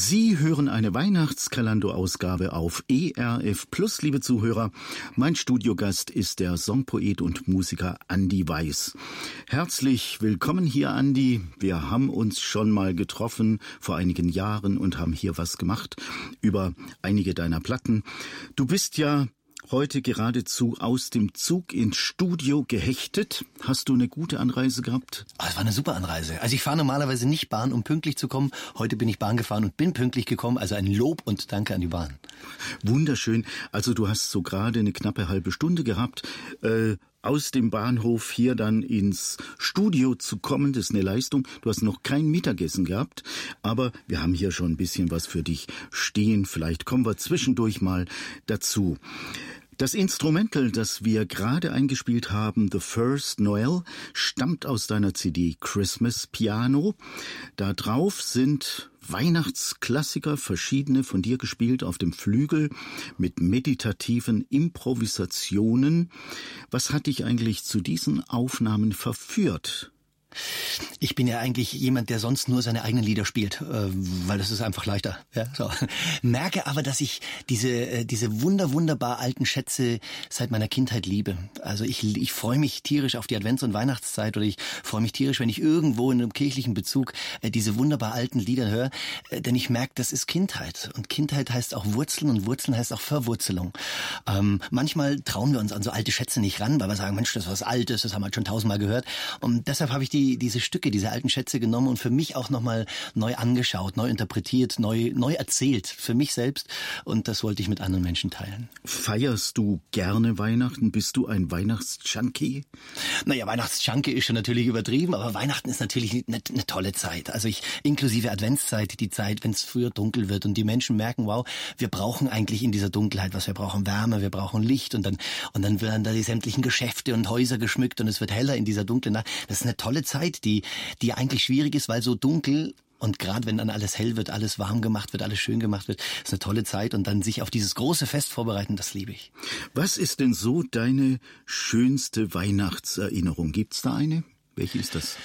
Sie hören eine Weihnachtskalando-Ausgabe auf ERF Plus, liebe Zuhörer. Mein Studiogast ist der Songpoet und Musiker Andy Weiß. Herzlich willkommen hier, Andy. Wir haben uns schon mal getroffen vor einigen Jahren und haben hier was gemacht über einige deiner Platten. Du bist ja heute geradezu aus dem Zug ins Studio gehechtet. Hast du eine gute Anreise gehabt? Oh, es war eine super Anreise. Also ich fahre normalerweise nicht Bahn, um pünktlich zu kommen. Heute bin ich Bahn gefahren und bin pünktlich gekommen. Also ein Lob und Danke an die Bahn. Wunderschön. Also du hast so gerade eine knappe halbe Stunde gehabt. Äh, aus dem Bahnhof hier dann ins Studio zu kommen, das ist eine Leistung. Du hast noch kein Mittagessen gehabt, aber wir haben hier schon ein bisschen was für dich stehen. Vielleicht kommen wir zwischendurch mal dazu. Das Instrumental, das wir gerade eingespielt haben, The First Noel, stammt aus deiner CD Christmas Piano. Da drauf sind Weihnachtsklassiker, verschiedene von dir gespielt auf dem Flügel mit meditativen Improvisationen. Was hat dich eigentlich zu diesen Aufnahmen verführt? Ich bin ja eigentlich jemand, der sonst nur seine eigenen Lieder spielt, äh, weil das ist einfach leichter. Ja, so. Merke aber, dass ich diese äh, diese wunder wunderbar alten Schätze seit meiner Kindheit liebe. Also ich ich freue mich tierisch auf die Advents- und Weihnachtszeit oder ich freue mich tierisch, wenn ich irgendwo in einem kirchlichen Bezug äh, diese wunderbar alten Lieder höre, denn ich merke, das ist Kindheit und Kindheit heißt auch Wurzeln und Wurzeln heißt auch Verwurzelung. Ähm, manchmal trauen wir uns an so alte Schätze nicht ran, weil wir sagen, Mensch, das ist was Altes, das haben wir schon tausendmal gehört und deshalb habe ich die diese Stücke, diese alten Schätze genommen und für mich auch nochmal neu angeschaut, neu interpretiert, neu, neu erzählt, für mich selbst. Und das wollte ich mit anderen Menschen teilen. Feierst du gerne Weihnachten? Bist du ein Weihnachtsjunkie? Naja, Weihnachtsjunkie ist schon natürlich übertrieben, aber Weihnachten ist natürlich eine, eine tolle Zeit. Also ich, inklusive Adventszeit, die Zeit, wenn es früher dunkel wird und die Menschen merken, wow, wir brauchen eigentlich in dieser Dunkelheit was. Wir brauchen Wärme, wir brauchen Licht und dann, und dann werden da die sämtlichen Geschäfte und Häuser geschmückt und es wird heller in dieser dunklen Nacht. Das ist eine tolle Zeit, die, die eigentlich schwierig ist, weil so dunkel und gerade wenn dann alles hell wird, alles warm gemacht wird, alles schön gemacht wird, ist eine tolle Zeit und dann sich auf dieses große Fest vorbereiten, das liebe ich. Was ist denn so deine schönste Weihnachtserinnerung? Gibt's da eine? Welche ist das?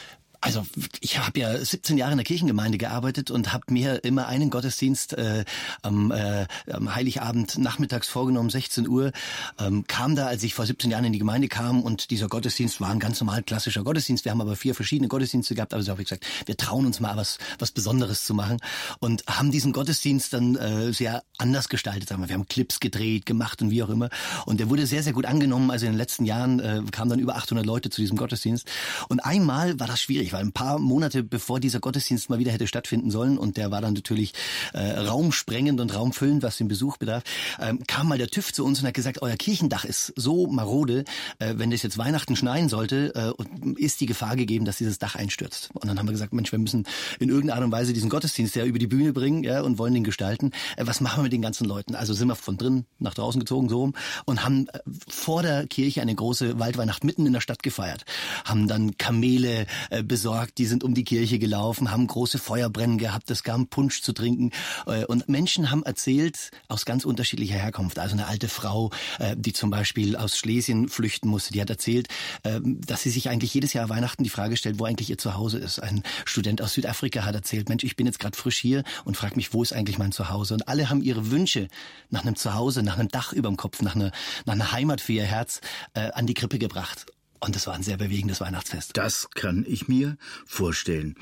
Also ich habe ja 17 Jahre in der Kirchengemeinde gearbeitet und habe mir immer einen Gottesdienst äh, am, äh, am Heiligabend nachmittags vorgenommen, 16 Uhr. Ähm, kam da, als ich vor 17 Jahren in die Gemeinde kam und dieser Gottesdienst war ein ganz normal klassischer Gottesdienst. Wir haben aber vier verschiedene Gottesdienste gehabt, aber so habe ich gesagt, wir trauen uns mal was, was Besonderes zu machen und haben diesen Gottesdienst dann äh, sehr anders gestaltet. Sagen wir. wir haben Clips gedreht, gemacht und wie auch immer. Und der wurde sehr, sehr gut angenommen. Also in den letzten Jahren äh, kamen dann über 800 Leute zu diesem Gottesdienst. Und einmal war das schwierig weil ein paar Monate bevor dieser Gottesdienst mal wieder hätte stattfinden sollen und der war dann natürlich äh, raumsprengend und raumfüllend, was den Besuch bedarf, ähm, kam mal der TÜV zu uns und hat gesagt, euer Kirchendach ist so marode, äh, wenn das jetzt Weihnachten schneien sollte, äh, ist die Gefahr gegeben, dass dieses Dach einstürzt. Und dann haben wir gesagt, Mensch, wir müssen in irgendeiner Art und Weise diesen Gottesdienst ja über die Bühne bringen ja, und wollen den gestalten. Äh, was machen wir mit den ganzen Leuten? Also sind wir von drin nach draußen gezogen so rum und haben äh, vor der Kirche eine große Waldweihnacht mitten in der Stadt gefeiert. Haben dann Kamele äh, besorgt besorgt, die sind um die Kirche gelaufen, haben große Feuerbrennen gehabt, es gab Punsch zu trinken äh, und Menschen haben erzählt aus ganz unterschiedlicher Herkunft. Also eine alte Frau, äh, die zum Beispiel aus Schlesien flüchten musste, die hat erzählt, äh, dass sie sich eigentlich jedes Jahr Weihnachten die Frage stellt, wo eigentlich ihr Zuhause ist. Ein Student aus Südafrika hat erzählt, Mensch, ich bin jetzt gerade frisch hier und frage mich, wo ist eigentlich mein Zuhause? Und alle haben ihre Wünsche nach einem Zuhause, nach einem Dach über dem Kopf, nach einer, nach einer Heimat für ihr Herz an die Krippe gebracht. Und es war ein sehr bewegendes Weihnachtsfest. Das kann ich mir vorstellen.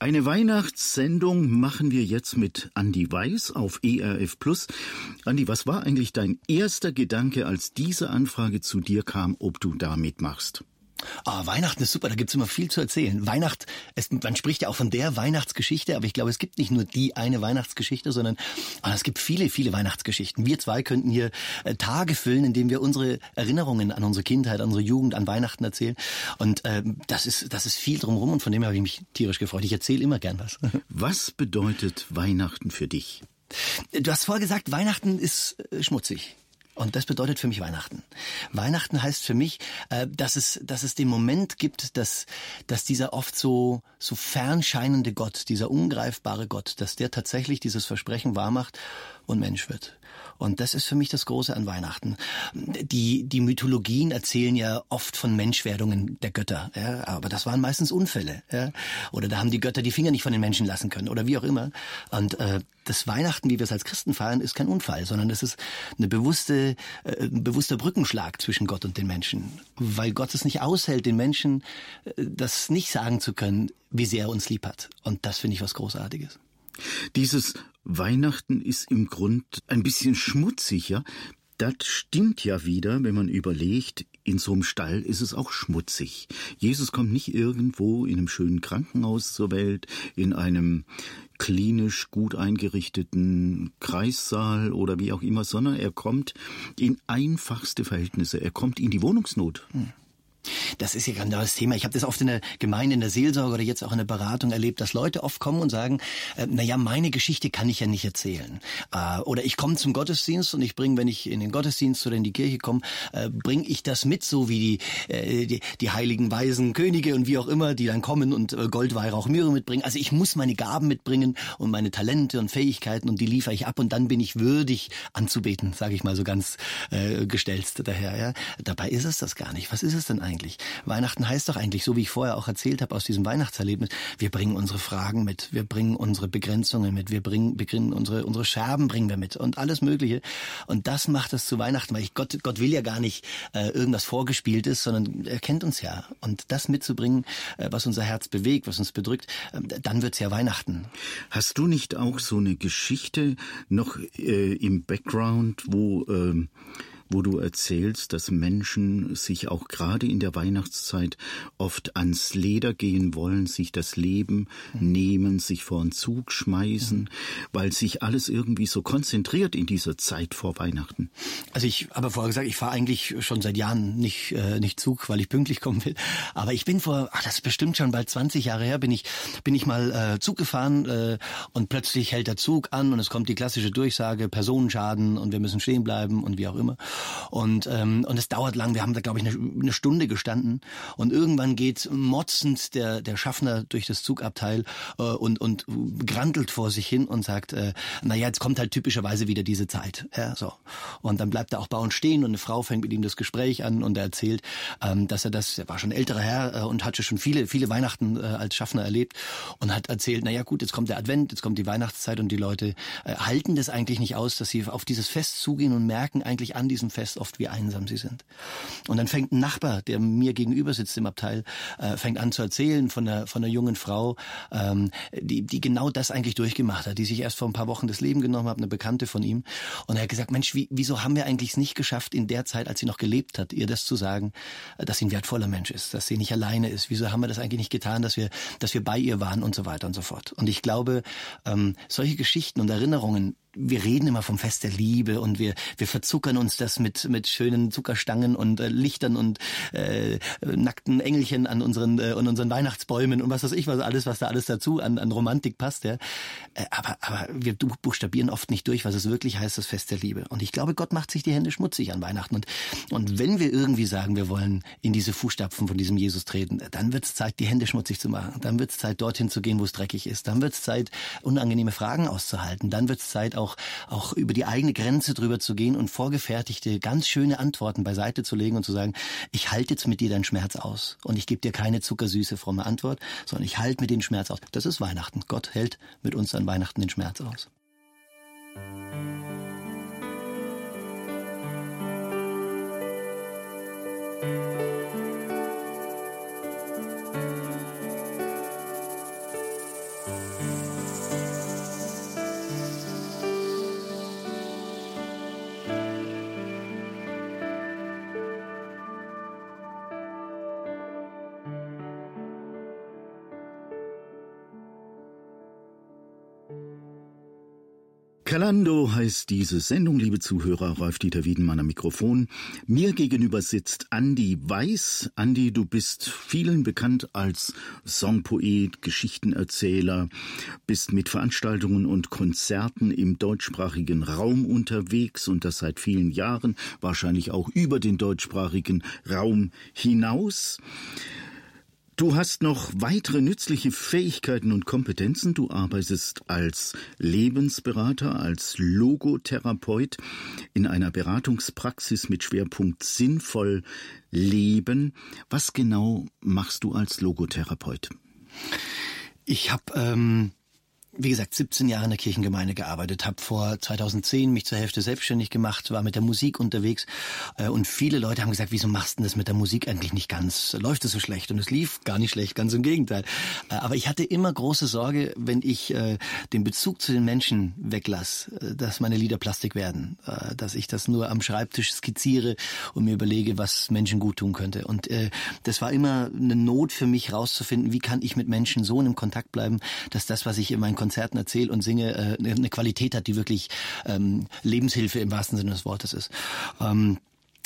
Eine Weihnachtssendung machen wir jetzt mit Andy Weiß auf ERF Plus. Andy, was war eigentlich dein erster Gedanke, als diese Anfrage zu dir kam, ob du da mitmachst? Ah, Weihnachten ist super, da gibt's immer viel zu erzählen. Weihnacht, es, man spricht ja auch von der Weihnachtsgeschichte, aber ich glaube, es gibt nicht nur die eine Weihnachtsgeschichte, sondern ah, es gibt viele, viele Weihnachtsgeschichten. Wir zwei könnten hier äh, Tage füllen, indem wir unsere Erinnerungen an unsere Kindheit, an unsere Jugend, an Weihnachten erzählen. Und äh, das ist das ist viel drumherum und von dem habe ich mich tierisch gefreut. Ich erzähle immer gern was. Was bedeutet Weihnachten für dich? Du hast vorher gesagt, Weihnachten ist äh, schmutzig. Und das bedeutet für mich Weihnachten. Weihnachten heißt für mich, äh, dass es, dass es den Moment gibt, dass, dass dieser oft so, so fernscheinende Gott, dieser ungreifbare Gott, dass der tatsächlich dieses Versprechen wahrmacht und Mensch wird. Und das ist für mich das Große an Weihnachten. Die, die Mythologien erzählen ja oft von Menschwerdungen der Götter, ja, aber das waren meistens Unfälle. Ja. Oder da haben die Götter die Finger nicht von den Menschen lassen können oder wie auch immer. Und äh, das Weihnachten, wie wir es als Christen feiern, ist kein Unfall, sondern es ist eine bewusste, äh, ein bewusster Brückenschlag zwischen Gott und den Menschen. Weil Gott es nicht aushält, den Menschen äh, das nicht sagen zu können, wie sehr er uns lieb hat. Und das finde ich was Großartiges. Dieses Weihnachten ist im Grund ein bisschen schmutzig, ja? Das stimmt ja wieder, wenn man überlegt, in so einem Stall ist es auch schmutzig. Jesus kommt nicht irgendwo in einem schönen Krankenhaus zur Welt, in einem klinisch gut eingerichteten Kreissaal oder wie auch immer, sondern er kommt in einfachste Verhältnisse. Er kommt in die Wohnungsnot. Hm. Das ist ja genau das Thema. Ich habe das oft in der Gemeinde, in der Seelsorge oder jetzt auch in der Beratung erlebt, dass Leute oft kommen und sagen, äh, na ja, meine Geschichte kann ich ja nicht erzählen. Äh, oder ich komme zum Gottesdienst und ich bringe, wenn ich in den Gottesdienst oder in die Kirche komme, äh, bringe ich das mit, so wie die, äh, die, die heiligen weisen Könige und wie auch immer, die dann kommen und äh, Gold, Weihrauch, Myrrhe mitbringen. Also ich muss meine Gaben mitbringen und meine Talente und Fähigkeiten und die liefere ich ab und dann bin ich würdig anzubeten, sage ich mal so ganz äh, gestelzt daher. Ja? Dabei ist es das gar nicht. Was ist es denn eigentlich? Eigentlich? Weihnachten heißt doch eigentlich, so wie ich vorher auch erzählt habe aus diesem Weihnachtserlebnis, wir bringen unsere Fragen mit, wir bringen unsere Begrenzungen mit, wir bringen, bringen unsere, unsere Scherben bringen wir mit und alles Mögliche. Und das macht es zu Weihnachten, weil ich Gott, Gott will ja gar nicht äh, irgendwas vorgespielt ist, sondern er kennt uns ja. Und das mitzubringen, äh, was unser Herz bewegt, was uns bedrückt, äh, dann wird's ja Weihnachten. Hast du nicht auch so eine Geschichte noch äh, im Background, wo äh, wo du erzählst, dass Menschen sich auch gerade in der Weihnachtszeit oft ans Leder gehen wollen, sich das Leben mhm. nehmen, sich vor den Zug schmeißen, mhm. weil sich alles irgendwie so konzentriert in dieser Zeit vor Weihnachten. Also ich habe vorher gesagt, ich fahre eigentlich schon seit Jahren nicht, äh, nicht Zug, weil ich pünktlich kommen will. Aber ich bin vor, ach, das ist bestimmt schon bald 20 Jahre her, bin ich, bin ich mal äh, Zug gefahren äh, und plötzlich hält der Zug an und es kommt die klassische Durchsage, Personenschaden und wir müssen stehen bleiben und wie auch immer. Und, ähm, und es dauert lang. Wir haben da, glaube ich, eine, eine Stunde gestanden. Und irgendwann geht motzend der, der Schaffner durch das Zugabteil äh, und, und grantelt vor sich hin und sagt, äh, naja, jetzt kommt halt typischerweise wieder diese Zeit. Ja, so. Und dann bleibt er auch bei uns stehen und eine Frau fängt mit ihm das Gespräch an und er erzählt, ähm, dass er das, er war schon älterer Herr äh, und hatte schon viele, viele Weihnachten äh, als Schaffner erlebt und hat erzählt, naja gut, jetzt kommt der Advent, jetzt kommt die Weihnachtszeit und die Leute äh, halten das eigentlich nicht aus, dass sie auf dieses Fest zugehen und merken eigentlich an diesem Fest oft, wie einsam sie sind. Und dann fängt ein Nachbar, der mir gegenüber sitzt im Abteil, äh, fängt an zu erzählen von einer, von einer jungen Frau, ähm, die, die genau das eigentlich durchgemacht hat, die sich erst vor ein paar Wochen das Leben genommen hat, eine Bekannte von ihm. Und er hat gesagt, Mensch, wie, wieso haben wir eigentlich es nicht geschafft, in der Zeit, als sie noch gelebt hat, ihr das zu sagen, äh, dass sie ein wertvoller Mensch ist, dass sie nicht alleine ist. Wieso haben wir das eigentlich nicht getan, dass wir, dass wir bei ihr waren und so weiter und so fort. Und ich glaube, ähm, solche Geschichten und Erinnerungen wir reden immer vom Fest der Liebe und wir, wir verzuckern uns das mit, mit schönen Zuckerstangen und äh, Lichtern und äh, nackten Engelchen an unseren, äh, an unseren Weihnachtsbäumen und was weiß ich, was alles, was da alles dazu an, an Romantik passt. Ja. Äh, aber, aber wir buchstabieren oft nicht durch, was es wirklich heißt, das Fest der Liebe. Und ich glaube, Gott macht sich die Hände schmutzig an Weihnachten. Und, und wenn wir irgendwie sagen, wir wollen in diese Fußstapfen von diesem Jesus treten, dann wird es Zeit, die Hände schmutzig zu machen. Dann wird es Zeit, dorthin zu gehen, wo es dreckig ist. Dann wird es Zeit, unangenehme Fragen auszuhalten. Dann wird es Zeit, auch, auch über die eigene Grenze drüber zu gehen und vorgefertigte, ganz schöne Antworten beiseite zu legen und zu sagen, ich halte jetzt mit dir deinen Schmerz aus und ich gebe dir keine zuckersüße, fromme Antwort, sondern ich halte mit den Schmerz aus. Das ist Weihnachten. Gott hält mit uns an Weihnachten den Schmerz aus. Kalando heißt diese Sendung, liebe Zuhörer, Rolf-Dieter Wiedenmann am Mikrofon. Mir gegenüber sitzt Andi Weiß. Andi, du bist vielen bekannt als Songpoet, Geschichtenerzähler, bist mit Veranstaltungen und Konzerten im deutschsprachigen Raum unterwegs und das seit vielen Jahren, wahrscheinlich auch über den deutschsprachigen Raum hinaus. Du hast noch weitere nützliche Fähigkeiten und Kompetenzen. Du arbeitest als Lebensberater, als Logotherapeut in einer Beratungspraxis mit Schwerpunkt sinnvoll leben. Was genau machst du als Logotherapeut? Ich habe ähm wie gesagt, 17 Jahre in der Kirchengemeinde gearbeitet, habe vor 2010 mich zur Hälfte selbstständig gemacht, war mit der Musik unterwegs äh, und viele Leute haben gesagt, wieso machst du das mit der Musik eigentlich nicht ganz? Läuft es so schlecht? Und es lief gar nicht schlecht, ganz im Gegenteil. Äh, aber ich hatte immer große Sorge, wenn ich äh, den Bezug zu den Menschen weglasse, äh, dass meine Lieder Plastik werden, äh, dass ich das nur am Schreibtisch skizziere und mir überlege, was Menschen gut tun könnte. Und äh, das war immer eine Not für mich rauszufinden, wie kann ich mit Menschen so in Kontakt bleiben, dass das, was ich in meinen Konzerten erzähle und singe, äh, eine Qualität hat, die wirklich ähm, Lebenshilfe im wahrsten Sinne des Wortes ist. Ähm,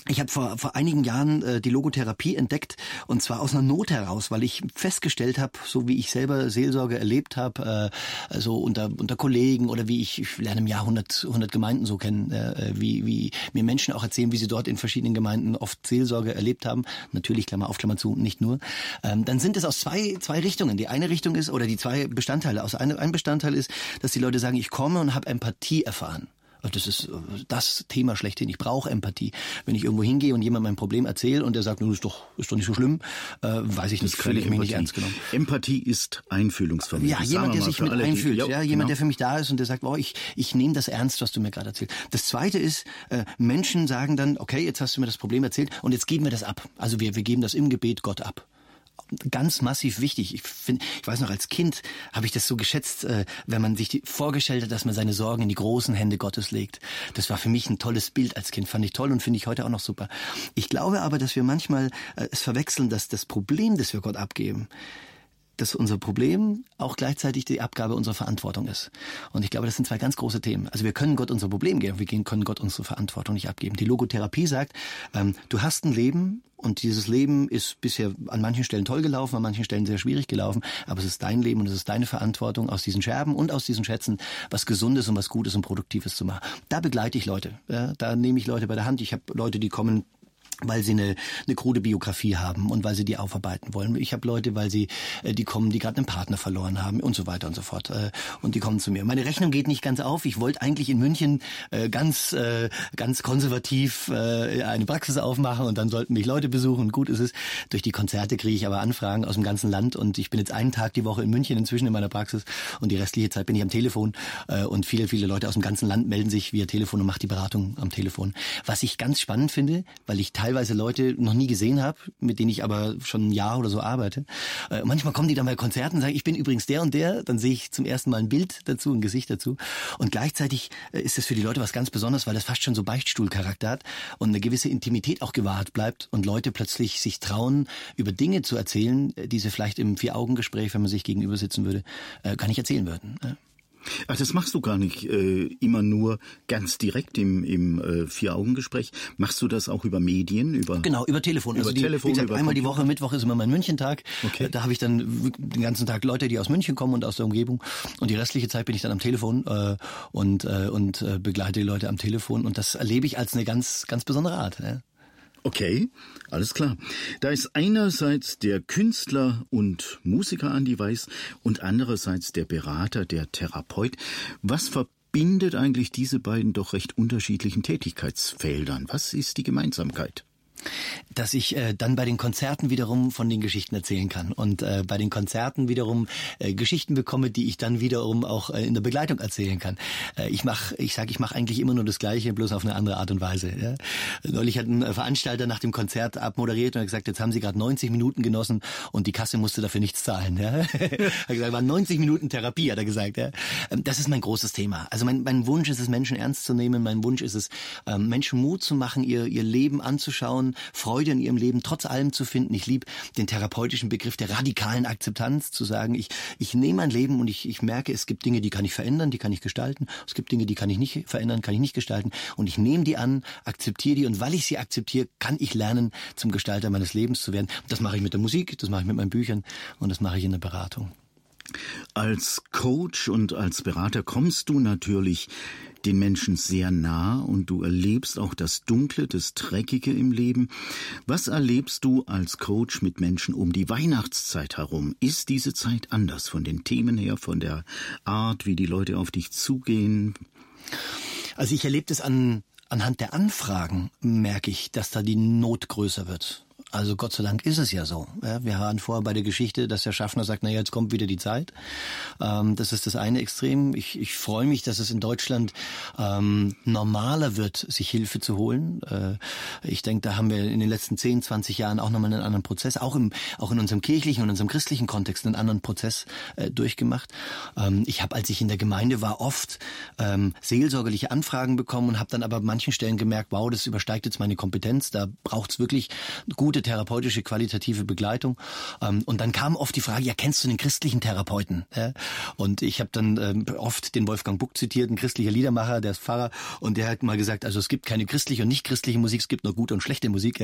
ich habe vor, vor einigen Jahren äh, die Logotherapie entdeckt und zwar aus einer Not heraus, weil ich festgestellt habe, so wie ich selber Seelsorge erlebt habe, äh, also unter, unter Kollegen oder wie ich, ich lerne im Jahr 100, 100 Gemeinden so kennen, äh, wie, wie mir Menschen auch erzählen, wie sie dort in verschiedenen Gemeinden oft Seelsorge erlebt haben. Natürlich, Klammer auf, Klammer zu, nicht nur. Ähm, dann sind es aus zwei, zwei Richtungen. Die eine Richtung ist, oder die zwei Bestandteile. Aus ein, ein Bestandteil ist, dass die Leute sagen, ich komme und habe Empathie erfahren. Das ist das Thema schlechthin. Ich brauche Empathie. Wenn ich irgendwo hingehe und jemand mein Problem erzählt und der sagt, nun ist doch, ist doch nicht so schlimm, äh, weiß ich nicht, fühle ich mich nicht ernst genommen. Empathie ist Einfühlungsvermögen. Ja, jemand, der sich mit einfühlt. ja, jemand, genau. der für mich da ist und der sagt, oh, ich, ich nehme das ernst, was du mir gerade erzählst. Das Zweite ist, äh, Menschen sagen dann, okay, jetzt hast du mir das Problem erzählt und jetzt geben wir das ab. Also wir, wir geben das im Gebet Gott ab ganz massiv wichtig. Ich finde, ich weiß noch, als Kind habe ich das so geschätzt, äh, wenn man sich die, vorgestellt hat, dass man seine Sorgen in die großen Hände Gottes legt. Das war für mich ein tolles Bild als Kind, fand ich toll und finde ich heute auch noch super. Ich glaube aber, dass wir manchmal äh, es verwechseln, dass das Problem, das wir Gott abgeben, dass unser Problem auch gleichzeitig die Abgabe unserer Verantwortung ist. Und ich glaube, das sind zwei ganz große Themen. Also wir können Gott unser Problem geben, wir können Gott unsere Verantwortung nicht abgeben. Die Logotherapie sagt, ähm, du hast ein Leben und dieses Leben ist bisher an manchen Stellen toll gelaufen, an manchen Stellen sehr schwierig gelaufen, aber es ist dein Leben und es ist deine Verantwortung, aus diesen Scherben und aus diesen Schätzen was Gesundes und was Gutes und Produktives zu machen. Da begleite ich Leute. Ja, da nehme ich Leute bei der Hand. Ich habe Leute, die kommen weil sie eine, eine krude Biografie haben und weil sie die aufarbeiten wollen. Ich habe Leute, weil sie äh, die kommen, die gerade einen Partner verloren haben und so weiter und so fort. Äh, und die kommen zu mir. Meine Rechnung geht nicht ganz auf. Ich wollte eigentlich in München äh, ganz ganz konservativ eine Praxis aufmachen und dann sollten mich Leute besuchen. Gut ist es. Durch die Konzerte kriege ich aber Anfragen aus dem ganzen Land und ich bin jetzt einen Tag die Woche in München inzwischen in meiner Praxis und die restliche Zeit bin ich am Telefon und viele viele Leute aus dem ganzen Land melden sich via Telefon und machen die Beratung am Telefon. Was ich ganz spannend finde, weil ich teilweise Leute noch nie gesehen habe, mit denen ich aber schon ein Jahr oder so arbeite. Äh, manchmal kommen die dann bei Konzerten und sagen, ich bin übrigens der und der, dann sehe ich zum ersten Mal ein Bild dazu, ein Gesicht dazu. Und gleichzeitig äh, ist das für die Leute was ganz Besonderes, weil das fast schon so Beichtstuhlcharakter hat und eine gewisse Intimität auch gewahrt bleibt und Leute plötzlich sich trauen, über Dinge zu erzählen, äh, die sie vielleicht im Vier-Augen-Gespräch, wenn man sich gegenüber sitzen würde, äh, gar nicht erzählen würden. Ach, das machst du gar nicht äh, immer nur ganz direkt im, im äh, Vier-Augen-Gespräch. Machst du das auch über Medien? Über genau, über Telefon. Über also die, Telefon, gesagt, über einmal die Woche, Mittwoch ist immer mein Münchentag. Okay. Da habe ich dann den ganzen Tag Leute, die aus München kommen und aus der Umgebung. Und die restliche Zeit bin ich dann am Telefon äh, und, äh, und äh, begleite die Leute am Telefon. Und das erlebe ich als eine ganz, ganz besondere Art. Ja. Okay, alles klar. Da ist einerseits der Künstler und Musiker Andi Weiß und andererseits der Berater, der Therapeut. Was verbindet eigentlich diese beiden doch recht unterschiedlichen Tätigkeitsfeldern? Was ist die Gemeinsamkeit? Dass ich äh, dann bei den Konzerten wiederum von den Geschichten erzählen kann und äh, bei den Konzerten wiederum äh, Geschichten bekomme, die ich dann wiederum auch äh, in der Begleitung erzählen kann. Äh, ich mache, ich sage, ich mache eigentlich immer nur das Gleiche, bloß auf eine andere Art und Weise. Ja? Neulich hat ein äh, Veranstalter nach dem Konzert abmoderiert und hat gesagt, jetzt haben Sie gerade 90 Minuten genossen und die Kasse musste dafür nichts zahlen. Ja? hat gesagt, waren 90 Minuten Therapie, hat er gesagt. Ja? Ähm, das ist mein großes Thema. Also mein, mein Wunsch ist es, Menschen ernst zu nehmen. Mein Wunsch ist es, ähm, Menschen Mut zu machen, ihr, ihr Leben anzuschauen, Freude in ihrem Leben trotz allem zu finden. Ich liebe den therapeutischen Begriff der radikalen Akzeptanz, zu sagen, ich, ich nehme mein Leben und ich, ich merke, es gibt Dinge, die kann ich verändern, die kann ich gestalten. Es gibt Dinge, die kann ich nicht verändern, kann ich nicht gestalten. Und ich nehme die an, akzeptiere die und weil ich sie akzeptiere, kann ich lernen, zum Gestalter meines Lebens zu werden. Das mache ich mit der Musik, das mache ich mit meinen Büchern und das mache ich in der Beratung. Als Coach und als Berater kommst du natürlich den Menschen sehr nah und du erlebst auch das Dunkle, das Dreckige im Leben. Was erlebst du als Coach mit Menschen um die Weihnachtszeit herum? Ist diese Zeit anders von den Themen her, von der Art, wie die Leute auf dich zugehen? Also ich erlebe das an, anhand der Anfragen, merke ich, dass da die Not größer wird. Also Gott sei Dank ist es ja so. Wir haben vorher bei der Geschichte, dass der Schaffner sagt, na ja, jetzt kommt wieder die Zeit. Ähm, das ist das eine Extrem. Ich, ich freue mich, dass es in Deutschland ähm, normaler wird, sich Hilfe zu holen. Äh, ich denke, da haben wir in den letzten 10, 20 Jahren auch nochmal einen anderen Prozess, auch, im, auch in unserem kirchlichen und unserem christlichen Kontext einen anderen Prozess äh, durchgemacht. Ähm, ich habe, als ich in der Gemeinde war, oft ähm, seelsorgerliche Anfragen bekommen und habe dann aber an manchen Stellen gemerkt, wow, das übersteigt jetzt meine Kompetenz. Da braucht es wirklich gute gute therapeutische, qualitative Begleitung. Ähm, und dann kam oft die Frage, ja, kennst du den christlichen Therapeuten? Und ich habe dann ähm, oft den Wolfgang Buck zitiert, ein christlicher Liedermacher, der ist Pfarrer, und der hat mal gesagt, also es gibt keine christliche und nicht christliche Musik, es gibt nur gute und schlechte Musik.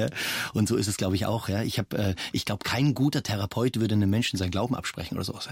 Und so ist es, glaube ich, auch. Ich habe, äh, ich glaube, kein guter Therapeut würde einem Menschen seinen Glauben absprechen oder sowas.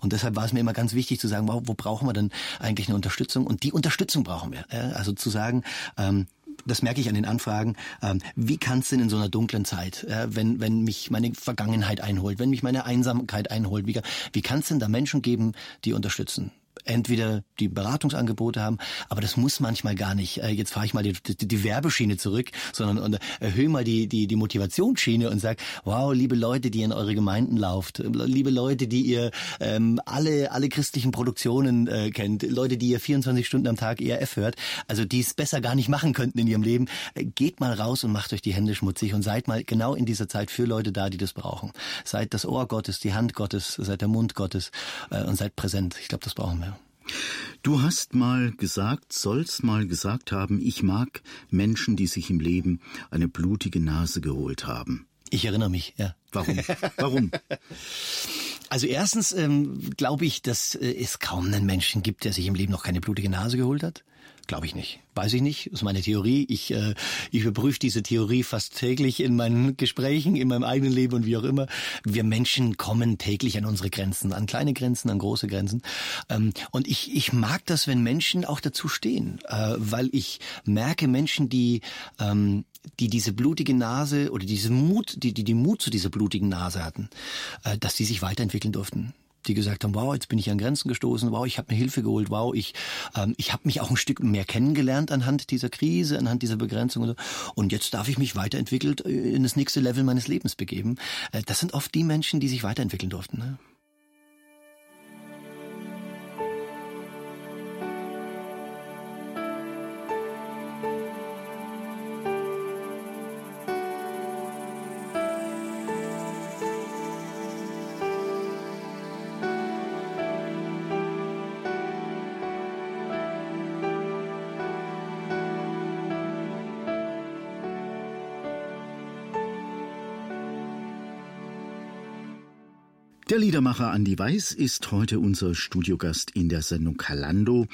Und deshalb war es mir immer ganz wichtig zu sagen, wo brauchen wir denn eigentlich eine Unterstützung? Und die Unterstützung brauchen wir. Also zu sagen, ähm, das merke ich an den Anfragen, ähm, wie kann es denn in so einer dunklen Zeit, äh, wenn, wenn mich meine Vergangenheit einholt, wenn mich meine Einsamkeit einholt, wie, wie kann es denn da Menschen geben, die unterstützen? Entweder die Beratungsangebote haben, aber das muss manchmal gar nicht. Äh, jetzt fahre ich mal die, die, die Werbeschiene zurück, sondern erhöhe mal die, die, die Motivationsschiene und sag, wow, liebe Leute, die in eure Gemeinden lauft, liebe Leute, die ihr ähm, alle, alle christlichen Produktionen äh, kennt, Leute, die ihr 24 Stunden am Tag ERF hört, also die es besser gar nicht machen könnten in ihrem Leben, äh, geht mal raus und macht euch die Hände schmutzig und seid mal genau in dieser Zeit für Leute da, die das brauchen. Seid das Ohr Gottes, die Hand Gottes, seid der Mund Gottes äh, und seid präsent. Ich glaube, das brauchen wir. Du hast mal gesagt, sollst mal gesagt haben, ich mag Menschen, die sich im Leben eine blutige Nase geholt haben. Ich erinnere mich, ja. Warum? Warum? Also erstens ähm, glaube ich, dass äh, es kaum einen Menschen gibt, der sich im Leben noch keine blutige Nase geholt hat. Glaube ich nicht. Weiß ich nicht. Ist meine Theorie. Ich, äh, ich überprüfe diese Theorie fast täglich in meinen Gesprächen, in meinem eigenen Leben und wie auch immer. Wir Menschen kommen täglich an unsere Grenzen, an kleine Grenzen, an große Grenzen. Ähm, und ich, ich mag das, wenn Menschen auch dazu stehen, äh, weil ich merke Menschen, die ähm, die diese blutige Nase oder diese Mut, die, die die Mut zu dieser blutigen Nase hatten, äh, dass die sich weiterentwickeln durften die gesagt haben, wow, jetzt bin ich an Grenzen gestoßen, wow, ich habe mir Hilfe geholt, wow, ich, ähm, ich habe mich auch ein Stück mehr kennengelernt anhand dieser Krise, anhand dieser Begrenzung und so. Und jetzt darf ich mich weiterentwickelt äh, in das nächste Level meines Lebens begeben. Äh, das sind oft die Menschen, die sich weiterentwickeln durften. Ne? Der Liedermacher Andi Weiß ist heute unser Studiogast in der Sendung Kalando.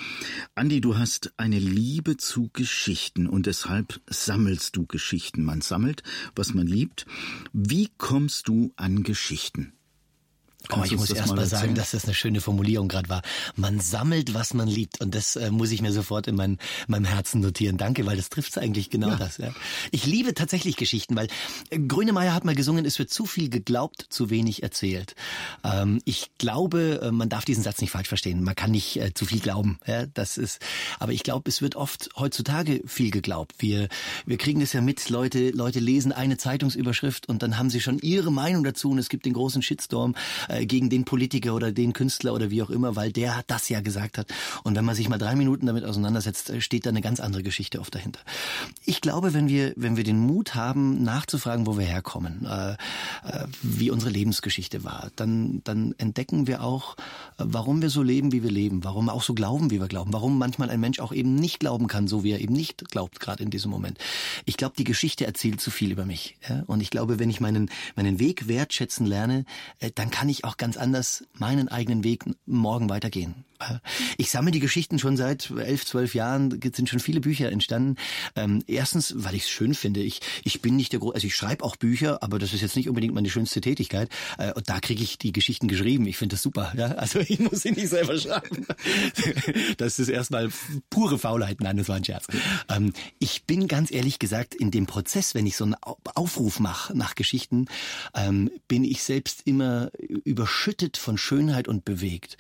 Andi, du hast eine Liebe zu Geschichten und deshalb sammelst du Geschichten. Man sammelt, was man liebt. Wie kommst du an Geschichten? Oh, ich muss erst mal sagen, dass das eine schöne Formulierung gerade war. Man sammelt, was man liebt. Und das äh, muss ich mir sofort in mein, meinem Herzen notieren. Danke, weil das trifft eigentlich genau ja. das. Ja. Ich liebe tatsächlich Geschichten, weil äh, Grünemeyer hat mal gesungen, es wird zu viel geglaubt, zu wenig erzählt. Ähm, ich glaube, äh, man darf diesen Satz nicht falsch verstehen. Man kann nicht äh, zu viel glauben. Ja, das ist, aber ich glaube, es wird oft heutzutage viel geglaubt. Wir, wir kriegen das ja mit. Leute, Leute lesen eine Zeitungsüberschrift und dann haben sie schon ihre Meinung dazu und es gibt den großen Shitstorm äh, gegen den Politiker oder den Künstler oder wie auch immer, weil der das ja gesagt hat. Und wenn man sich mal drei Minuten damit auseinandersetzt, äh, steht da eine ganz andere Geschichte oft dahinter. Ich glaube, wenn wir, wenn wir den Mut haben, nachzufragen, wo wir herkommen, äh, äh, wie unsere Lebensgeschichte war, dann, dann entdecken wir auch, äh, warum wir so leben, wie wir leben, warum wir auch so glauben, wie wir glauben, warum manchmal ein Mensch auch eben nicht glauben kann, so wie er eben nicht glaubt, gerade in diesem Moment. Ich glaube, die Geschichte erzählt zu viel über mich. Ja? Und ich glaube, wenn ich meinen, meinen Weg wertschätzen lerne, dann kann ich ich auch ganz anders meinen eigenen Weg morgen weitergehen. Ich sammle die Geschichten schon seit elf, zwölf Jahren, Es sind schon viele Bücher entstanden. Ähm, erstens, weil ich es schön finde. Ich, ich bin nicht der Große, also ich schreibe auch Bücher, aber das ist jetzt nicht unbedingt meine schönste Tätigkeit. Äh, und da kriege ich die Geschichten geschrieben. Ich finde das super. Ja? Also ich muss sie nicht selber schreiben. das ist erstmal pure Faulheit. Nein, das war ein Scherz. Ähm, ich bin ganz ehrlich gesagt in dem Prozess, wenn ich so einen Aufruf mache nach Geschichten, ähm, bin ich selbst immer überschüttet von Schönheit und bewegt.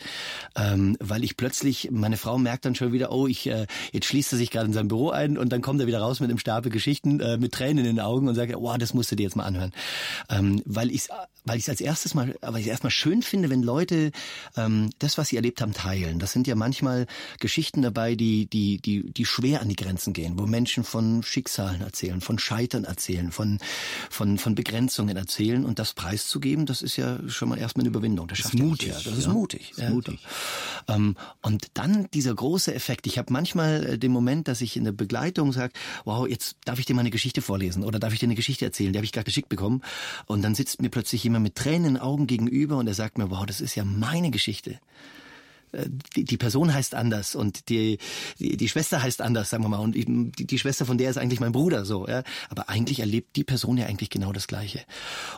Weil ich plötzlich, meine Frau merkt dann schon wieder, oh, ich, äh, jetzt schließt er sich gerade in sein Büro ein und dann kommt er wieder raus mit einem Stapel Geschichten, äh, mit Tränen in den Augen und sagt, oh, das musst du dir jetzt mal anhören. Ähm, weil ich weil ich es als erstes mal, weil ich erstmal schön finde, wenn Leute ähm, das, was sie erlebt haben, teilen. Das sind ja manchmal Geschichten dabei, die, die, die, die schwer an die Grenzen gehen, wo Menschen von Schicksalen erzählen, von Scheitern erzählen, von, von, von Begrenzungen erzählen und das preiszugeben, das ist ja schon mal erstmal eine Überwindung. Das, das ist mutig. Ja, das ist mutig. Das ist mutig. Ähm, und dann dieser große Effekt. Ich habe manchmal äh, den Moment, dass ich in der Begleitung sage, wow, jetzt darf ich dir mal eine Geschichte vorlesen oder darf ich dir eine Geschichte erzählen, die habe ich gerade geschickt bekommen. Und dann sitzt mir plötzlich jemand mit Tränen in den Augen gegenüber und er sagt mir, wow, das ist ja meine Geschichte. Die, die Person heißt anders und die, die, die Schwester heißt anders, sagen wir mal. Und die, die Schwester von der ist eigentlich mein Bruder, so. Ja? Aber eigentlich erlebt die Person ja eigentlich genau das Gleiche.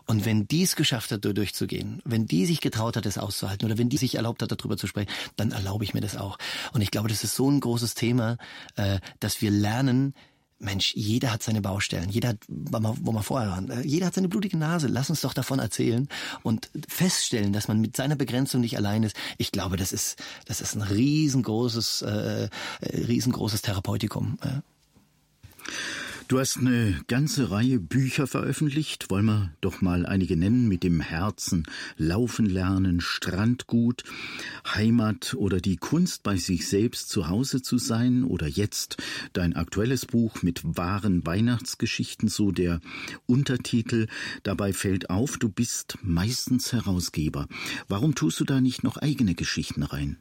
Und wenn die es geschafft hat, durchzugehen, wenn die sich getraut hat, das auszuhalten oder wenn die sich erlaubt hat, darüber zu sprechen, dann erlaube ich mir das auch. Und ich glaube, das ist so ein großes Thema, äh, dass wir lernen, Mensch, jeder hat seine Baustellen, jeder hat, wo wir vorher waren, äh, jeder hat seine blutige Nase. Lass uns doch davon erzählen und feststellen, dass man mit seiner Begrenzung nicht allein ist. Ich glaube, das ist, das ist ein riesengroßes, äh, äh riesengroßes Therapeutikum. Ja. Du hast eine ganze Reihe Bücher veröffentlicht. Wollen wir doch mal einige nennen mit dem Herzen. Laufen lernen, Strandgut, Heimat oder die Kunst bei sich selbst zu Hause zu sein oder jetzt dein aktuelles Buch mit wahren Weihnachtsgeschichten, so der Untertitel. Dabei fällt auf, du bist meistens Herausgeber. Warum tust du da nicht noch eigene Geschichten rein?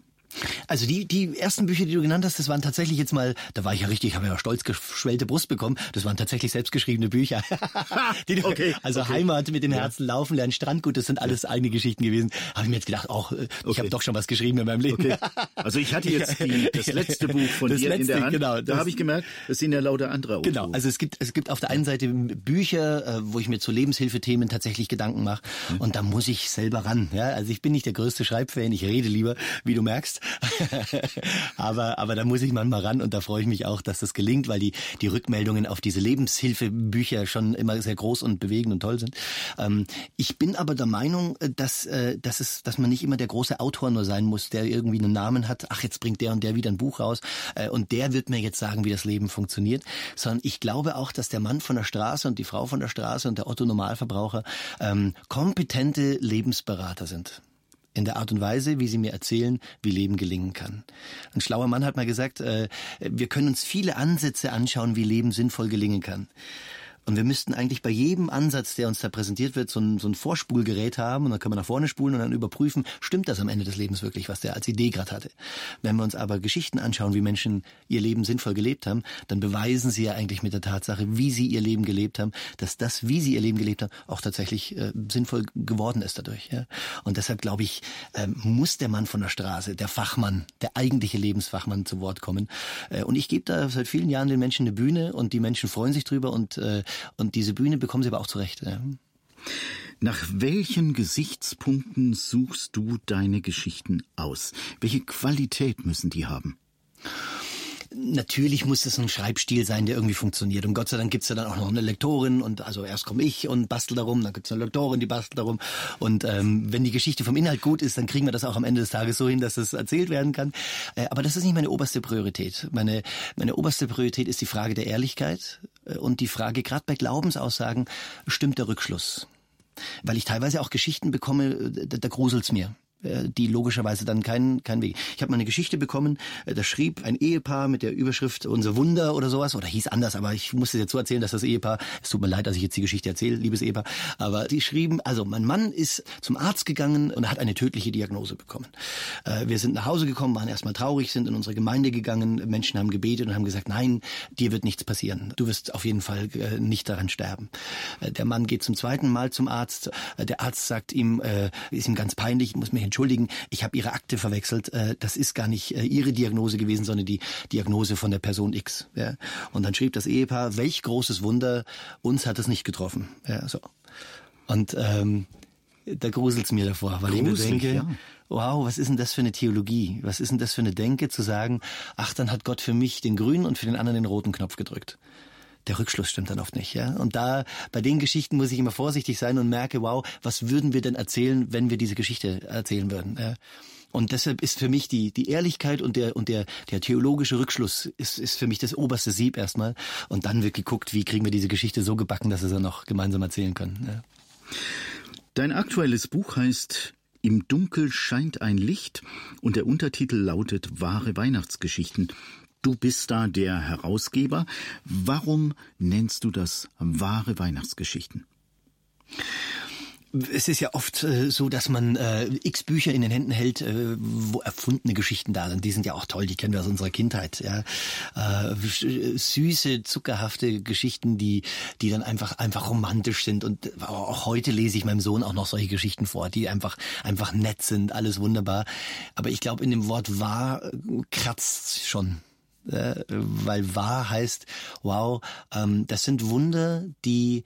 Also die, die ersten Bücher, die du genannt hast, das waren tatsächlich jetzt mal, da war ich ja richtig, habe ja stolz geschwellte Brust bekommen. Das waren tatsächlich selbstgeschriebene Bücher. die, okay, also okay. Heimat mit den Herzen ja. laufen lernen, Strandgut, das sind alles eigene Geschichten gewesen. Habe ich mir jetzt gedacht, auch äh, ich okay. habe doch schon was geschrieben in meinem Leben. Okay. Also ich hatte jetzt die, das letzte Buch von das dir letzte, in der Hand. Genau, da habe ich gemerkt, das sind ja lauter andere Autoren. Genau, also es gibt es gibt auf der einen Seite Bücher, äh, wo ich mir zu Lebenshilfethemen tatsächlich Gedanken mache mhm. und da muss ich selber ran. Ja, also ich bin nicht der größte Schreibfan, ich rede lieber, wie du merkst. aber, aber da muss ich manchmal ran und da freue ich mich auch, dass das gelingt, weil die, die Rückmeldungen auf diese Lebenshilfebücher schon immer sehr groß und bewegend und toll sind. Ähm, ich bin aber der Meinung, äh, dass, äh, dass, es, dass man nicht immer der große Autor nur sein muss, der irgendwie einen Namen hat. Ach, jetzt bringt der und der wieder ein Buch raus äh, und der wird mir jetzt sagen, wie das Leben funktioniert. Sondern ich glaube auch, dass der Mann von der Straße und die Frau von der Straße und der Otto Normalverbraucher ähm, kompetente Lebensberater sind in der Art und Weise, wie sie mir erzählen, wie Leben gelingen kann. Ein schlauer Mann hat mal gesagt, äh, wir können uns viele Ansätze anschauen, wie Leben sinnvoll gelingen kann. Und wir müssten eigentlich bei jedem Ansatz, der uns da präsentiert wird, so ein, so ein Vorspulgerät haben und dann können wir nach vorne spulen und dann überprüfen, stimmt das am Ende des Lebens wirklich, was der als Idee gerade hatte. Wenn wir uns aber Geschichten anschauen, wie Menschen ihr Leben sinnvoll gelebt haben, dann beweisen sie ja eigentlich mit der Tatsache, wie sie ihr Leben gelebt haben, dass das, wie sie ihr Leben gelebt haben, auch tatsächlich äh, sinnvoll geworden ist dadurch. Ja? Und deshalb glaube ich, äh, muss der Mann von der Straße, der Fachmann, der eigentliche Lebensfachmann zu Wort kommen. Äh, und ich gebe da seit vielen Jahren den Menschen eine Bühne und die Menschen freuen sich drüber und äh, und diese Bühne bekommen sie aber auch zurecht. Ja. Nach welchen Gesichtspunkten suchst du deine Geschichten aus? Welche Qualität müssen die haben? Natürlich muss es ein Schreibstil sein, der irgendwie funktioniert. Und Gott sei Dank gibt's ja dann auch noch eine Lektorin und also erst komme ich und bastel darum, dann gibt's eine Lektorin, die bastelt darum. Und ähm, wenn die Geschichte vom Inhalt gut ist, dann kriegen wir das auch am Ende des Tages so hin, dass es erzählt werden kann. Äh, aber das ist nicht meine oberste Priorität. Meine, meine oberste Priorität ist die Frage der Ehrlichkeit äh, und die Frage, gerade bei Glaubensaussagen, stimmt der Rückschluss? Weil ich teilweise auch Geschichten bekomme, äh, da, da gruselt's mir die logischerweise dann keinen kein Weg. Ich habe mal eine Geschichte bekommen, äh, da schrieb ein Ehepaar mit der Überschrift Unser Wunder oder sowas, oder hieß anders, aber ich musste jetzt so erzählen, dass das Ehepaar, es tut mir leid, dass ich jetzt die Geschichte erzähle, liebes Ehepaar, aber die schrieben, also mein Mann ist zum Arzt gegangen und hat eine tödliche Diagnose bekommen. Äh, wir sind nach Hause gekommen, waren erstmal traurig, sind in unsere Gemeinde gegangen, Menschen haben gebetet und haben gesagt, nein, dir wird nichts passieren. Du wirst auf jeden Fall äh, nicht daran sterben. Der Mann geht zum zweiten Mal zum Arzt. Der Arzt sagt ihm, ist ihm ganz peinlich, muss mich entschuldigen, ich habe Ihre Akte verwechselt. Das ist gar nicht Ihre Diagnose gewesen, sondern die Diagnose von der Person X. Und dann schrieb das Ehepaar, welch großes Wunder, uns hat es nicht getroffen. Ja, so. Und ähm, da gruselt's mir davor, weil Gruselig, ich mir denke, ja. wow, was ist denn das für eine Theologie? Was ist denn das für eine Denke, zu sagen, ach, dann hat Gott für mich den grünen und für den anderen den roten Knopf gedrückt der Rückschluss stimmt dann oft nicht, ja. Und da, bei den Geschichten muss ich immer vorsichtig sein und merke, wow, was würden wir denn erzählen, wenn wir diese Geschichte erzählen würden, ja? Und deshalb ist für mich die, die Ehrlichkeit und der, und der, der theologische Rückschluss ist, ist für mich das oberste Sieb erstmal. Und dann wird geguckt, wie kriegen wir diese Geschichte so gebacken, dass wir sie noch gemeinsam erzählen können. Ja. Dein aktuelles Buch heißt Im Dunkel scheint ein Licht und der Untertitel lautet Wahre Weihnachtsgeschichten. Du bist da der Herausgeber. Warum nennst du das wahre Weihnachtsgeschichten? Es ist ja oft äh, so, dass man äh, x Bücher in den Händen hält, äh, wo erfundene Geschichten da sind. Die sind ja auch toll, die kennen wir aus unserer Kindheit. Ja? Äh, süße, zuckerhafte Geschichten, die, die dann einfach einfach romantisch sind. Und auch heute lese ich meinem Sohn auch noch solche Geschichten vor, die einfach einfach nett sind, alles wunderbar. Aber ich glaube, in dem Wort wahr äh, kratzt schon. Äh, weil wahr heißt, wow, ähm, das sind Wunder, die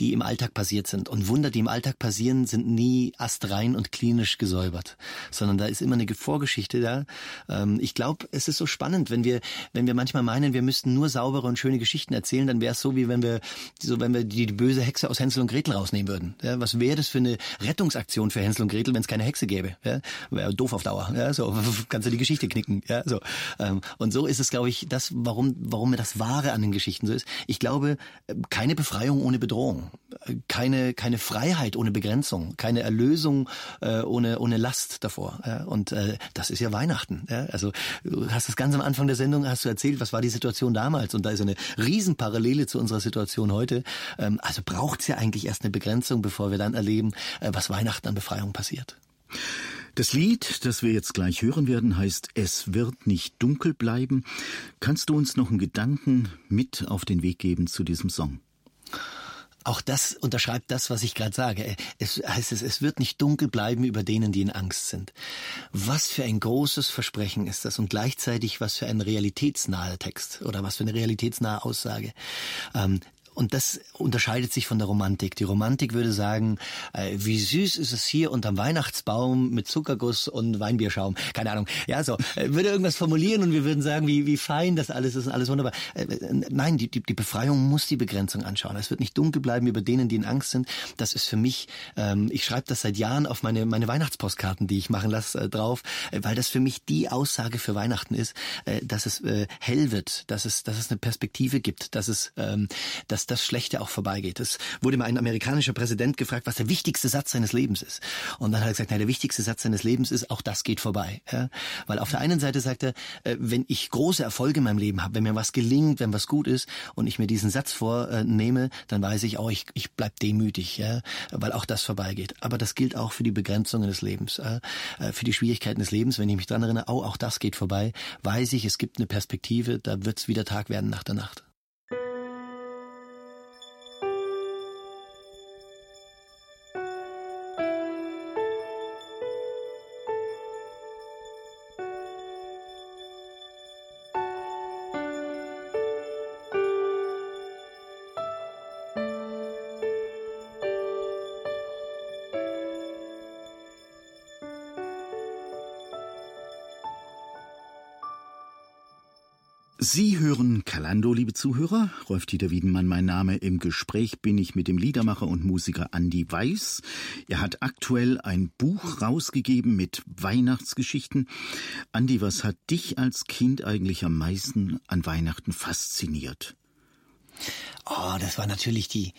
die im Alltag passiert sind. Und Wunder, die im Alltag passieren, sind nie astrein und klinisch gesäubert, sondern da ist immer eine Vorgeschichte da. Ähm, ich glaube, es ist so spannend, wenn wir, wenn wir manchmal meinen, wir müssten nur saubere und schöne Geschichten erzählen, dann wäre es so, wie wenn wir, so wenn wir die, die böse Hexe aus Hänsel und Gretel rausnehmen würden. Ja, was wäre das für eine Rettungsaktion für Hänsel und Gretel, wenn es keine Hexe gäbe? Ja, wäre doof auf Dauer. Ja, so kannst du die Geschichte knicken. Ja, so. Ähm, und so ist es, glaube ich, das, warum, warum mir das Wahre an den Geschichten so ist. Ich glaube, keine Befreiung ohne Bedrohung keine keine Freiheit ohne Begrenzung, keine Erlösung äh, ohne ohne Last davor. Ja? Und äh, das ist ja Weihnachten. Ja? Also du hast das ganz am Anfang der Sendung hast du erzählt, was war die Situation damals und da ist eine Riesenparallele zu unserer Situation heute. Ähm, also braucht es ja eigentlich erst eine Begrenzung, bevor wir dann erleben, äh, was Weihnachten an Befreiung passiert. Das Lied, das wir jetzt gleich hören werden, heißt Es wird nicht dunkel bleiben. Kannst du uns noch einen Gedanken mit auf den Weg geben zu diesem Song? Auch das unterschreibt das, was ich gerade sage. Es heißt es, es wird nicht dunkel bleiben über denen, die in Angst sind. Was für ein großes Versprechen ist das und gleichzeitig was für ein realitätsnaher Text oder was für eine realitätsnahe Aussage. Ähm, und das unterscheidet sich von der Romantik. Die Romantik würde sagen, äh, wie süß ist es hier unterm Weihnachtsbaum mit Zuckerguss und Weinbierschaum. Keine Ahnung. Ja, so. Äh, würde irgendwas formulieren und wir würden sagen, wie, wie fein das alles ist und alles wunderbar. Äh, nein, die, die, die Befreiung muss die Begrenzung anschauen. Es wird nicht dunkel bleiben über denen, die in Angst sind. Das ist für mich, ähm, ich schreibe das seit Jahren auf meine, meine Weihnachtspostkarten, die ich machen lasse, äh, drauf, äh, weil das für mich die Aussage für Weihnachten ist, äh, dass es äh, hell wird, dass es, dass es eine Perspektive gibt, dass es, ähm, dass das Schlechte auch vorbeigeht. Es wurde mal ein amerikanischer Präsident gefragt, was der wichtigste Satz seines Lebens ist. Und dann hat er gesagt, nein, der wichtigste Satz seines Lebens ist, auch das geht vorbei. Ja? Weil auf der einen Seite sagt er, äh, wenn ich große Erfolge in meinem Leben habe, wenn mir was gelingt, wenn was gut ist und ich mir diesen Satz vornehme, dann weiß ich auch, ich, ich bleib demütig, ja? weil auch das vorbeigeht. Aber das gilt auch für die Begrenzungen des Lebens, äh, für die Schwierigkeiten des Lebens. Wenn ich mich daran erinnere, oh, auch das geht vorbei, weiß ich, es gibt eine Perspektive, da wird es wieder Tag werden nach der Nacht. Hören Kalando, liebe Zuhörer. Rolf-Dieter Wiedenmann, mein Name. Im Gespräch bin ich mit dem Liedermacher und Musiker Andy Weiß. Er hat aktuell ein Buch rausgegeben mit Weihnachtsgeschichten. Andy, was hat dich als Kind eigentlich am meisten an Weihnachten fasziniert? Oh, das war natürlich die,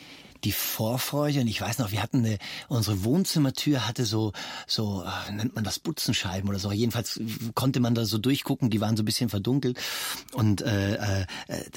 die Vorfreude und ich weiß noch, wir hatten eine, unsere Wohnzimmertür hatte so, so, äh, nennt man das Butzenscheiben oder so. Jedenfalls konnte man da so durchgucken, die waren so ein bisschen verdunkelt und äh, äh,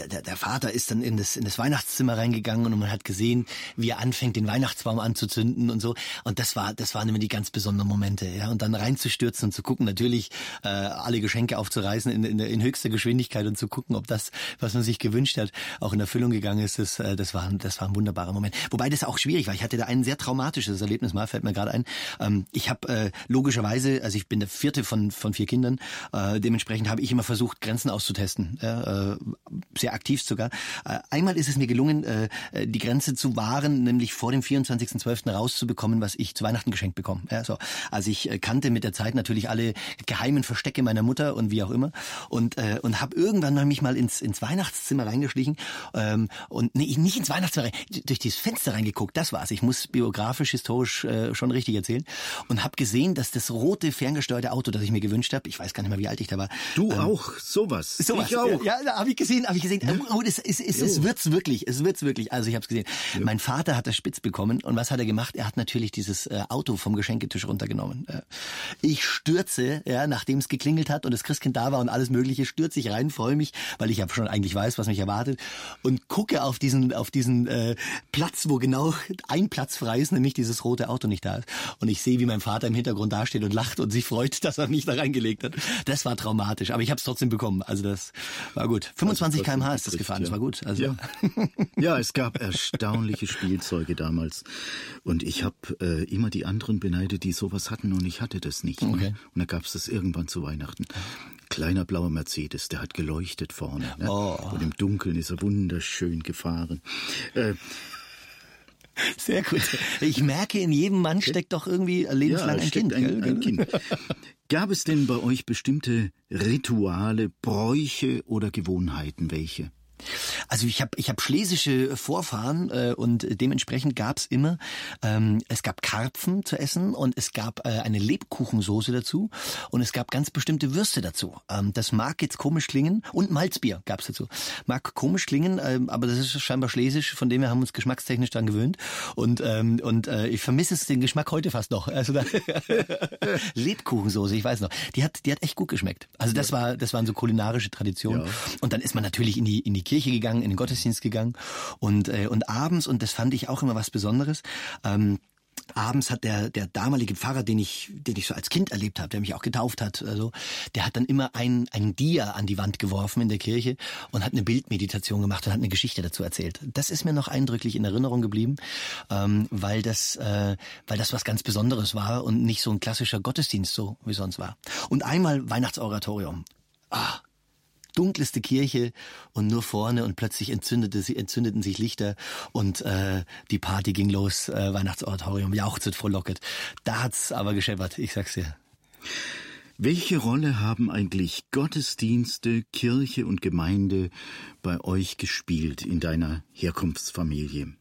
der, der Vater ist dann in das, in das Weihnachtszimmer reingegangen und man hat gesehen, wie er anfängt, den Weihnachtsbaum anzuzünden und so und das war, das waren immer die ganz besonderen Momente, ja und dann reinzustürzen und zu gucken, natürlich äh, alle Geschenke aufzureißen in, in, in höchster Geschwindigkeit und zu gucken, ob das, was man sich gewünscht hat, auch in Erfüllung gegangen ist. Das, äh, das war, das war ein wunderbarer Moment. Wobei das auch schwierig war. Ich hatte da ein sehr traumatisches Erlebnis mal, fällt mir gerade ein. Ähm, ich habe äh, logischerweise, also ich bin der vierte von, von vier Kindern, äh, dementsprechend habe ich immer versucht, Grenzen auszutesten. Ja, äh, sehr aktiv sogar. Äh, einmal ist es mir gelungen, äh, die Grenze zu wahren, nämlich vor dem 24.12. rauszubekommen, was ich zu Weihnachten geschenkt bekomme. Ja, so. Also ich äh, kannte mit der Zeit natürlich alle geheimen Verstecke meiner Mutter und wie auch immer und, äh, und habe irgendwann mal mich mal ins, ins Weihnachtszimmer reingeschlichen ähm, und nee, nicht ins Weihnachtszimmer rein, durch dieses Fenster reingeguckt, das war's. Ich muss biografisch, historisch äh, schon richtig erzählen und habe gesehen, dass das rote ferngesteuerte Auto, das ich mir gewünscht habe, ich weiß gar nicht mehr, wie alt ich da war. Du ähm, auch, sowas. Sowas. Ich auch. Ja, da habe ich gesehen, habe ich gesehen. Ja. Oh, es, es, es, es wird's wirklich, es wird's wirklich. Also ich habe es gesehen. Ja. Mein Vater hat das spitz bekommen und was hat er gemacht? Er hat natürlich dieses äh, Auto vom Geschenketisch runtergenommen. Äh, ich stürze, ja, nachdem es geklingelt hat und das Christkind da war und alles Mögliche, stürze ich rein, freue mich, weil ich ja schon eigentlich weiß, was mich erwartet und gucke auf diesen auf diesen äh, Platz, wo genau ein Platz frei ist, nämlich dieses rote Auto nicht da ist. Und ich sehe, wie mein Vater im Hintergrund dasteht und lacht und sich freut, dass er mich da reingelegt hat. Das war traumatisch, aber ich habe es trotzdem bekommen. Also das war gut. 25 km/h ist das gefahren, ja. das war gut. Also ja. ja, es gab erstaunliche Spielzeuge damals und ich habe äh, immer die anderen beneidet, die sowas hatten und ich hatte das nicht. Okay. Ne? Und da gab es das irgendwann zu Weihnachten kleiner blauer Mercedes, der hat geleuchtet vorne. Ne? Oh. Und im Dunkeln ist er wunderschön gefahren. Äh, sehr gut. Ich merke, in jedem Mann steckt doch irgendwie lebenslang ja, ein Kind. Ein, ein kind. Gab es denn bei euch bestimmte Rituale, Bräuche oder Gewohnheiten? Welche? Also ich habe ich hab schlesische Vorfahren äh, und dementsprechend gab's immer, ähm, es gab Karpfen zu essen und es gab äh, eine Lebkuchensoße dazu und es gab ganz bestimmte Würste dazu. Ähm, das mag jetzt komisch klingen und Malzbier gab's dazu. Mag komisch klingen, äh, aber das ist scheinbar schlesisch, von dem wir haben uns geschmackstechnisch dann gewöhnt und ähm, und äh, ich vermisse es den Geschmack heute fast noch. Also da Lebkuchensoße, ich weiß noch, die hat die hat echt gut geschmeckt. Also das war das waren so kulinarische Traditionen ja. und dann ist man natürlich in die in die Kirche gegangen, in den Gottesdienst gegangen und, äh, und abends, und das fand ich auch immer was Besonderes, ähm, abends hat der der damalige Pfarrer, den ich den ich so als Kind erlebt habe, der mich auch getauft hat, also der hat dann immer ein ein Dia an die Wand geworfen in der Kirche und hat eine Bildmeditation gemacht und hat eine Geschichte dazu erzählt. Das ist mir noch eindrücklich in Erinnerung geblieben, ähm, weil das äh, weil das was ganz Besonderes war und nicht so ein klassischer Gottesdienst so wie sonst war. Und einmal Weihnachtsoratorium. Ah, dunkelste Kirche und nur vorne und plötzlich entzündete sie, entzündeten sich Lichter und äh, die Party ging los, äh, Weihnachtsoratorium, jauchzet, frohlocket. Da hat's aber gescheppert, ich sag's dir. Welche Rolle haben eigentlich Gottesdienste, Kirche und Gemeinde bei euch gespielt in deiner Herkunftsfamilie?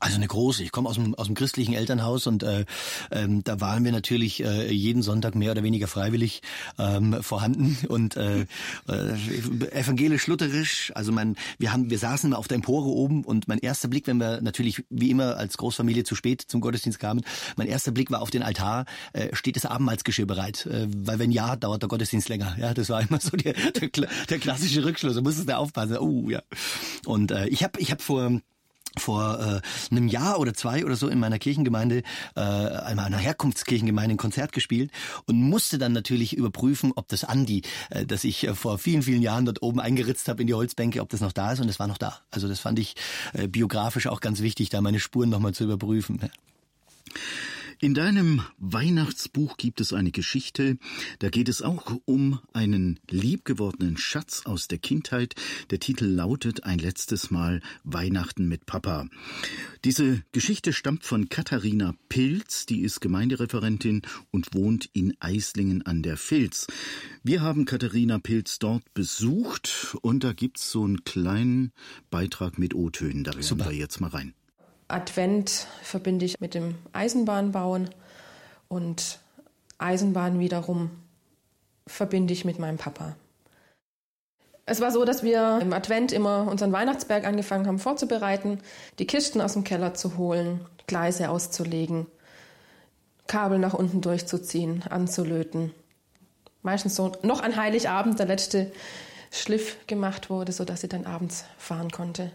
Also eine große. Ich komme aus dem, aus dem christlichen Elternhaus und äh, ähm, da waren wir natürlich äh, jeden Sonntag mehr oder weniger freiwillig ähm, vorhanden und äh, äh, evangelisch-lutherisch. Also man, wir haben, wir saßen immer auf der Empore oben und mein erster Blick, wenn wir natürlich wie immer als Großfamilie zu spät zum Gottesdienst kamen, mein erster Blick war auf den Altar. Äh, steht das Abendmahlsgeschirr bereit? Äh, weil wenn ja, dauert der Gottesdienst länger. Ja, das war immer so der, der, der klassische Rückschluss. Da musstest du aufpassen. Oh ja. Und äh, ich habe, ich habe vor vor äh, einem Jahr oder zwei oder so in meiner Kirchengemeinde, äh, einer Herkunftskirchengemeinde ein Konzert gespielt und musste dann natürlich überprüfen, ob das Andi, äh, das ich äh, vor vielen, vielen Jahren dort oben eingeritzt habe in die Holzbänke, ob das noch da ist und es war noch da. Also das fand ich äh, biografisch auch ganz wichtig, da meine Spuren nochmal zu überprüfen. Ja. In deinem Weihnachtsbuch gibt es eine Geschichte, da geht es auch um einen liebgewordenen Schatz aus der Kindheit. Der Titel lautet Ein letztes Mal Weihnachten mit Papa. Diese Geschichte stammt von Katharina Pilz, die ist Gemeindereferentin und wohnt in Eislingen an der Filz. Wir haben Katharina Pilz dort besucht und da gibt's so einen kleinen Beitrag mit O-Tönen. Da hören wir jetzt mal rein. Advent verbinde ich mit dem Eisenbahnbauen und Eisenbahn wiederum verbinde ich mit meinem Papa. Es war so, dass wir im Advent immer unseren Weihnachtsberg angefangen haben vorzubereiten, die Kisten aus dem Keller zu holen, Gleise auszulegen, Kabel nach unten durchzuziehen, anzulöten. Meistens so noch an Heiligabend der letzte Schliff gemacht wurde, sodass sie dann abends fahren konnte.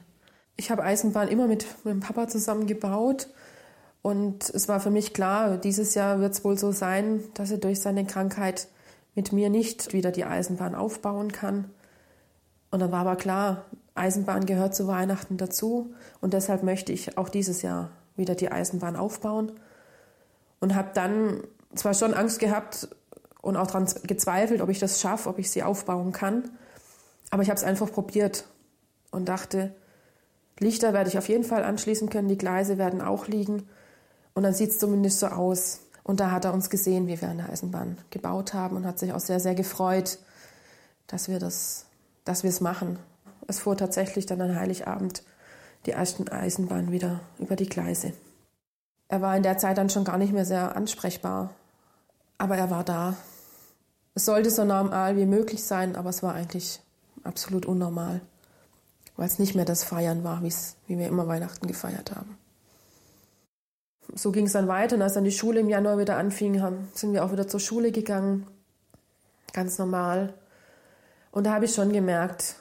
Ich habe Eisenbahn immer mit meinem Papa zusammen gebaut. Und es war für mich klar, dieses Jahr wird es wohl so sein, dass er durch seine Krankheit mit mir nicht wieder die Eisenbahn aufbauen kann. Und dann war aber klar, Eisenbahn gehört zu Weihnachten dazu und deshalb möchte ich auch dieses Jahr wieder die Eisenbahn aufbauen. Und habe dann zwar schon Angst gehabt und auch daran gezweifelt, ob ich das schaffe, ob ich sie aufbauen kann, aber ich habe es einfach probiert und dachte, Lichter werde ich auf jeden Fall anschließen können, die Gleise werden auch liegen und dann sieht es zumindest so aus. Und da hat er uns gesehen, wie wir eine Eisenbahn gebaut haben und hat sich auch sehr, sehr gefreut, dass wir das dass wir es machen. Es fuhr tatsächlich dann an Heiligabend die ersten Eisenbahn wieder über die Gleise. Er war in der Zeit dann schon gar nicht mehr sehr ansprechbar, aber er war da. Es sollte so normal wie möglich sein, aber es war eigentlich absolut unnormal, weil es nicht mehr das Feiern war, wie wir immer Weihnachten gefeiert haben. So ging es dann weiter und als dann die Schule im Januar wieder anfing, sind wir auch wieder zur Schule gegangen, ganz normal. Und da habe ich schon gemerkt,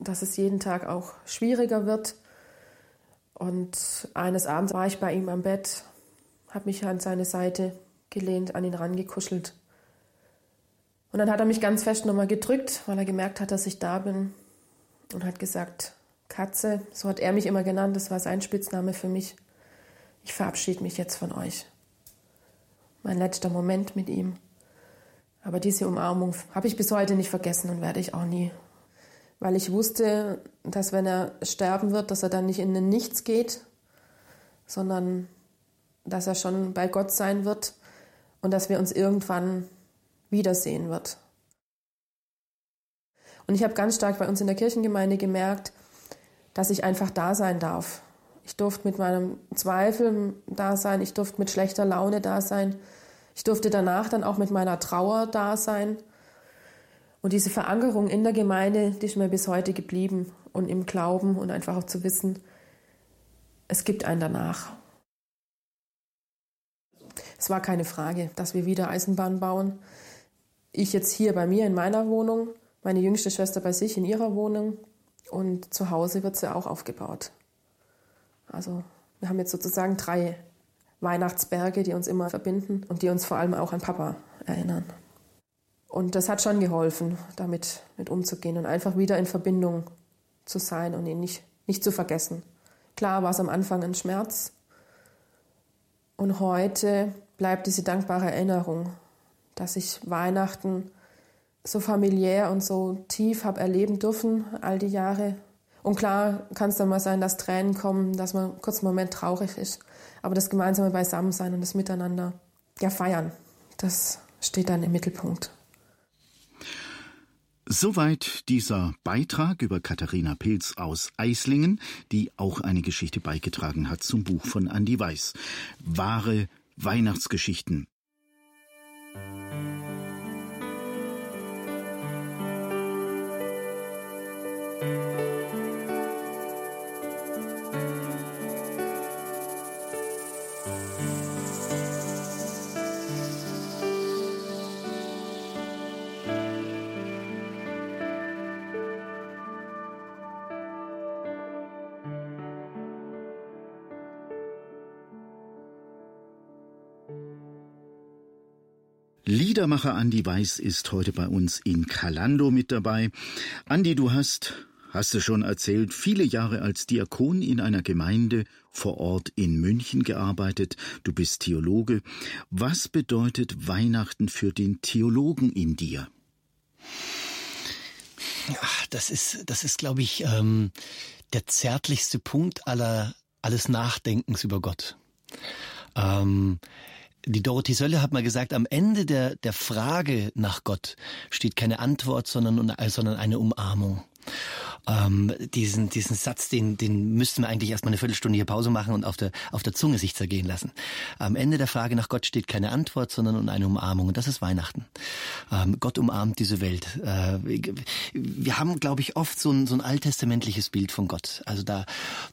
dass es jeden Tag auch schwieriger wird. Und eines Abends war ich bei ihm am Bett, habe mich an seine Seite gelehnt, an ihn rangekuschelt. Und dann hat er mich ganz fest nochmal gedrückt, weil er gemerkt hat, dass ich da bin und hat gesagt, Katze, so hat er mich immer genannt, das war sein Spitzname für mich. Ich verabschiede mich jetzt von euch. Mein letzter Moment mit ihm. Aber diese Umarmung habe ich bis heute nicht vergessen und werde ich auch nie. Weil ich wusste, dass wenn er sterben wird, dass er dann nicht in den Nichts geht, sondern dass er schon bei Gott sein wird und dass wir uns irgendwann wiedersehen wird. Und ich habe ganz stark bei uns in der Kirchengemeinde gemerkt, dass ich einfach da sein darf. Ich durfte mit meinem Zweifel da sein, ich durfte mit schlechter Laune da sein, ich durfte danach dann auch mit meiner Trauer da sein. Und diese Verankerung in der Gemeinde, die ist mir bis heute geblieben und im Glauben und einfach auch zu wissen, es gibt einen danach. Es war keine Frage, dass wir wieder Eisenbahn bauen. Ich jetzt hier bei mir in meiner Wohnung, meine jüngste Schwester bei sich in ihrer Wohnung und zu Hause wird sie auch aufgebaut. Also wir haben jetzt sozusagen drei Weihnachtsberge, die uns immer verbinden und die uns vor allem auch an Papa erinnern. Und das hat schon geholfen, damit mit umzugehen und einfach wieder in Verbindung zu sein und ihn nicht, nicht zu vergessen. Klar war es am Anfang ein Schmerz. Und heute bleibt diese dankbare Erinnerung, dass ich Weihnachten so familiär und so tief habe erleben dürfen, all die Jahre. Und klar kann es dann mal sein, dass Tränen kommen, dass man kurz einen Moment traurig ist. Aber das gemeinsame Beisammensein und das Miteinander, ja, feiern, das steht dann im Mittelpunkt. Soweit dieser Beitrag über Katharina Pilz aus Eislingen, die auch eine Geschichte beigetragen hat zum Buch von Andy Weiß. Wahre Weihnachtsgeschichten. Liedermacher Andi Weiß ist heute bei uns in Kalando mit dabei. Andi, du hast, hast du schon erzählt, viele Jahre als Diakon in einer Gemeinde vor Ort in München gearbeitet. Du bist Theologe. Was bedeutet Weihnachten für den Theologen in dir? Ja, das ist, das ist, glaube ich, ähm, der zärtlichste Punkt aller alles Nachdenkens über Gott. Ähm, die Dorothee Sölle hat mal gesagt, am Ende der, der Frage nach Gott steht keine Antwort, sondern, sondern eine Umarmung. Ähm, diesen, diesen Satz, den, den müssten wir eigentlich erstmal eine Viertelstunde hier Pause machen und auf der, auf der Zunge sich zergehen lassen. Am Ende der Frage nach Gott steht keine Antwort, sondern eine Umarmung. Und das ist Weihnachten. Ähm, Gott umarmt diese Welt. Äh, wir haben, glaube ich, oft so ein, so ein alttestamentliches Bild von Gott. Also da,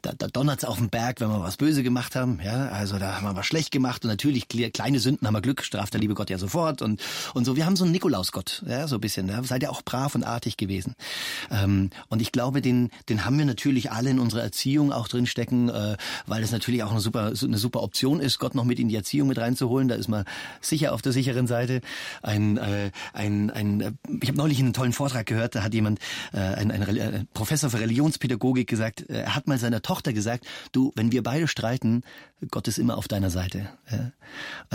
da, da donnert's auf dem Berg, wenn wir was böse gemacht haben. Ja, also da haben wir was schlecht gemacht und natürlich kleine Sünden haben wir Glück, straft der liebe Gott ja sofort und und so. Wir haben so einen Nikolausgott, ja, so ein bisschen. Ja. Seid ihr auch brav und artig gewesen. Ähm, und ich glaube, den den haben wir natürlich alle in unserer Erziehung auch drin stecken, äh, weil es natürlich auch eine super eine super Option ist, Gott noch mit in die Erziehung mit reinzuholen. Da ist man sicher auf der sicheren Seite. Ein äh, ein ein äh, ich habe neulich einen tollen Vortrag gehört, da hat jemand äh, ein, ein, ein Professor für Religionspädagogik gesagt, äh, er hat mal seiner Tochter gesagt, du, wenn wir beide streiten, Gott ist immer auf deiner Seite. Ja.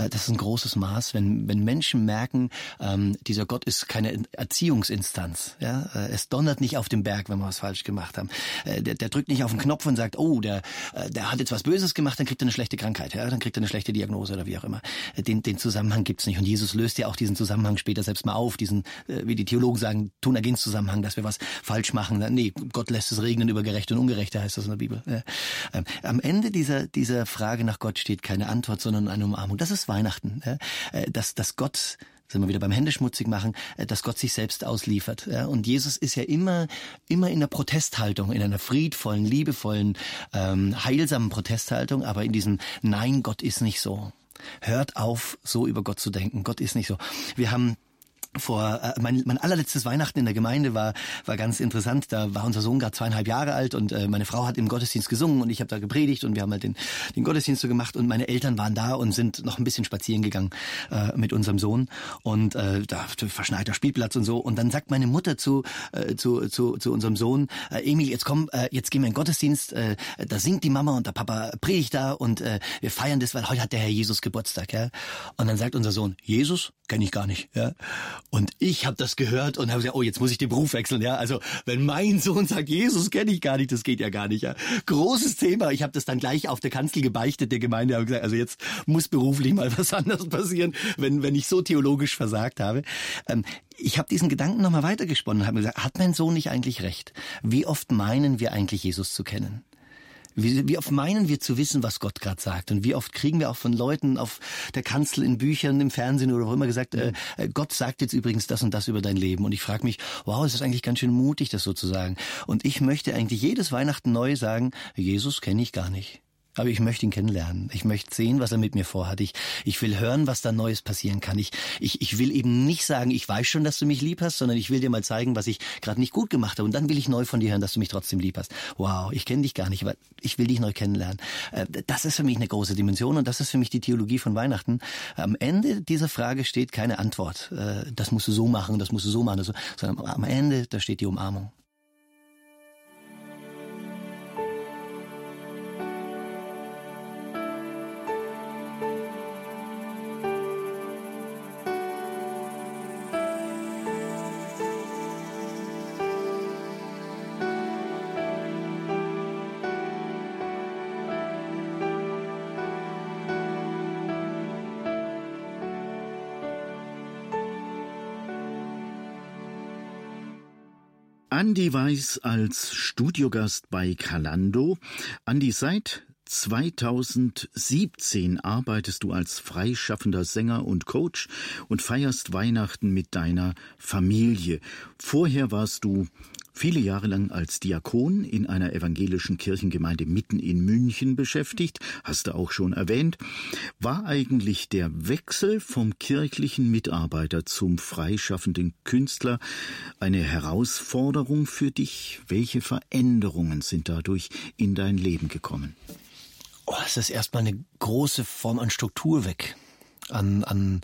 Äh, das ist ein großes Maß, wenn, wenn Menschen merken, ähm, dieser Gott ist keine Erziehungsinstanz. Ja. Äh, es donnert nicht auf dem Berg, wenn wir was falsch gemacht haben. Äh, der, der drückt nicht auf den Knopf und sagt, oh, der, der hat jetzt was Böses gemacht, dann kriegt er eine schlechte Krankheit, ja, dann kriegt er eine schlechte Diagnose oder wie auch immer. Den, den Zusammenhang gibt's nicht. Und Jesus löst ja auch diesen Zusammenhang später selbst mal auf, diesen, wie die Theologen sagen, Tunagens-Zusammenhang, dass wir was falsch machen. Nee, Gott lässt es regnen über Gerechte und Ungerechte, heißt das in der Bibel. Ähm, am Ende dieser, dieser Frage nach Gott steht keine Antwort, sondern eine Umarmung. Das ist Weihnachten. Äh, dass, dass Gott sind wir wieder beim Händeschmutzig machen, äh, dass Gott sich selbst ausliefert. Und Jesus ist ja immer, immer in der Protesthaltung, in einer friedvollen, liebevollen, ähm, heilsamen Protesthaltung, aber in diesem Nein, Gott ist nicht so. Hört auf, so über Gott zu denken. Gott ist nicht so. Wir haben vor äh, mein, mein allerletztes Weihnachten in der Gemeinde war war ganz interessant. Da war unser Sohn gerade zweieinhalb Jahre alt und äh, meine Frau hat im Gottesdienst gesungen und ich habe da gepredigt und wir haben halt den den Gottesdienst so gemacht und meine Eltern waren da und sind noch ein bisschen spazieren gegangen äh, mit unserem Sohn und äh, da verschneiter Spielplatz und so. Und dann sagt meine Mutter zu äh, zu zu, zu unserem Sohn äh, Emil jetzt komm äh, jetzt gehen wir in den Gottesdienst äh, da singt die Mama und der Papa predigt da und äh, wir feiern das weil heute hat der Herr Jesus Geburtstag ja. Und dann sagt unser Sohn Jesus kenne ich gar nicht ja und ich habe das gehört und habe gesagt, oh, jetzt muss ich den Beruf wechseln. Ja, also wenn mein Sohn sagt, Jesus kenne ich gar nicht, das geht ja gar nicht. Ja. Großes Thema. Ich habe das dann gleich auf der Kanzel gebeichtet der Gemeinde. Habe gesagt, also jetzt muss beruflich mal was anderes passieren, wenn wenn ich so theologisch versagt habe. Ähm, ich habe diesen Gedanken nochmal weitergesponnen und habe gesagt, hat mein Sohn nicht eigentlich recht? Wie oft meinen wir eigentlich Jesus zu kennen? Wie, wie oft meinen wir zu wissen, was Gott gerade sagt? Und wie oft kriegen wir auch von Leuten auf der Kanzel, in Büchern, im Fernsehen oder wo immer gesagt, äh, äh, Gott sagt jetzt übrigens das und das über dein Leben. Und ich frage mich, wow, es ist eigentlich ganz schön mutig, das so zu sagen. Und ich möchte eigentlich jedes Weihnachten neu sagen, Jesus kenne ich gar nicht. Aber ich möchte ihn kennenlernen. Ich möchte sehen, was er mit mir vorhat. Ich, ich will hören, was da Neues passieren kann. Ich, ich, ich will eben nicht sagen, ich weiß schon, dass du mich lieb hast, sondern ich will dir mal zeigen, was ich gerade nicht gut gemacht habe. Und dann will ich neu von dir hören, dass du mich trotzdem lieb hast. Wow, ich kenne dich gar nicht, aber ich will dich neu kennenlernen. Äh, das ist für mich eine große Dimension und das ist für mich die Theologie von Weihnachten. Am Ende dieser Frage steht keine Antwort. Äh, das musst du so machen, das musst du so machen, sondern am Ende, da steht die Umarmung. Andi Weiß als Studiogast bei Calando. Andi, seit 2017 arbeitest du als freischaffender Sänger und Coach und feierst Weihnachten mit deiner Familie. Vorher warst du viele Jahre lang als Diakon in einer evangelischen Kirchengemeinde mitten in München beschäftigt, hast du auch schon erwähnt. War eigentlich der Wechsel vom kirchlichen Mitarbeiter zum freischaffenden Künstler eine Herausforderung für dich? Welche Veränderungen sind dadurch in dein Leben gekommen? Oh, es ist erstmal eine große Form an Struktur weg an, an,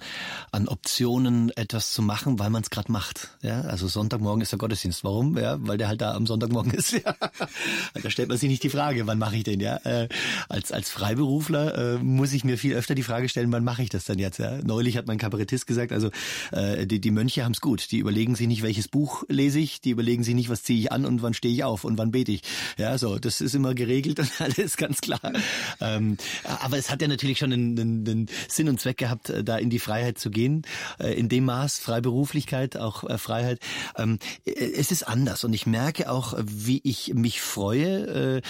an Optionen, etwas zu machen, weil man es gerade macht. Ja, also Sonntagmorgen ist der Gottesdienst. Warum? Ja, weil der halt da am Sonntagmorgen ist. Ja. Da stellt man sich nicht die Frage, wann mache ich den? Ja, äh, als als Freiberufler äh, muss ich mir viel öfter die Frage stellen, wann mache ich das denn jetzt? Ja? Neulich hat mein Kabarettist gesagt, also äh, die, die Mönche haben es gut. Die überlegen sich nicht, welches Buch lese ich. Die überlegen sich nicht, was ziehe ich an und wann stehe ich auf und wann bete ich. Ja, so das ist immer geregelt und alles ganz klar. Ähm, aber es hat ja natürlich schon einen, einen, einen Sinn und Zweck gehabt gehabt, äh, da in die Freiheit zu gehen, äh, in dem Maß Freiberuflichkeit, auch äh, Freiheit. Ähm, es ist anders und ich merke auch, wie ich mich freue.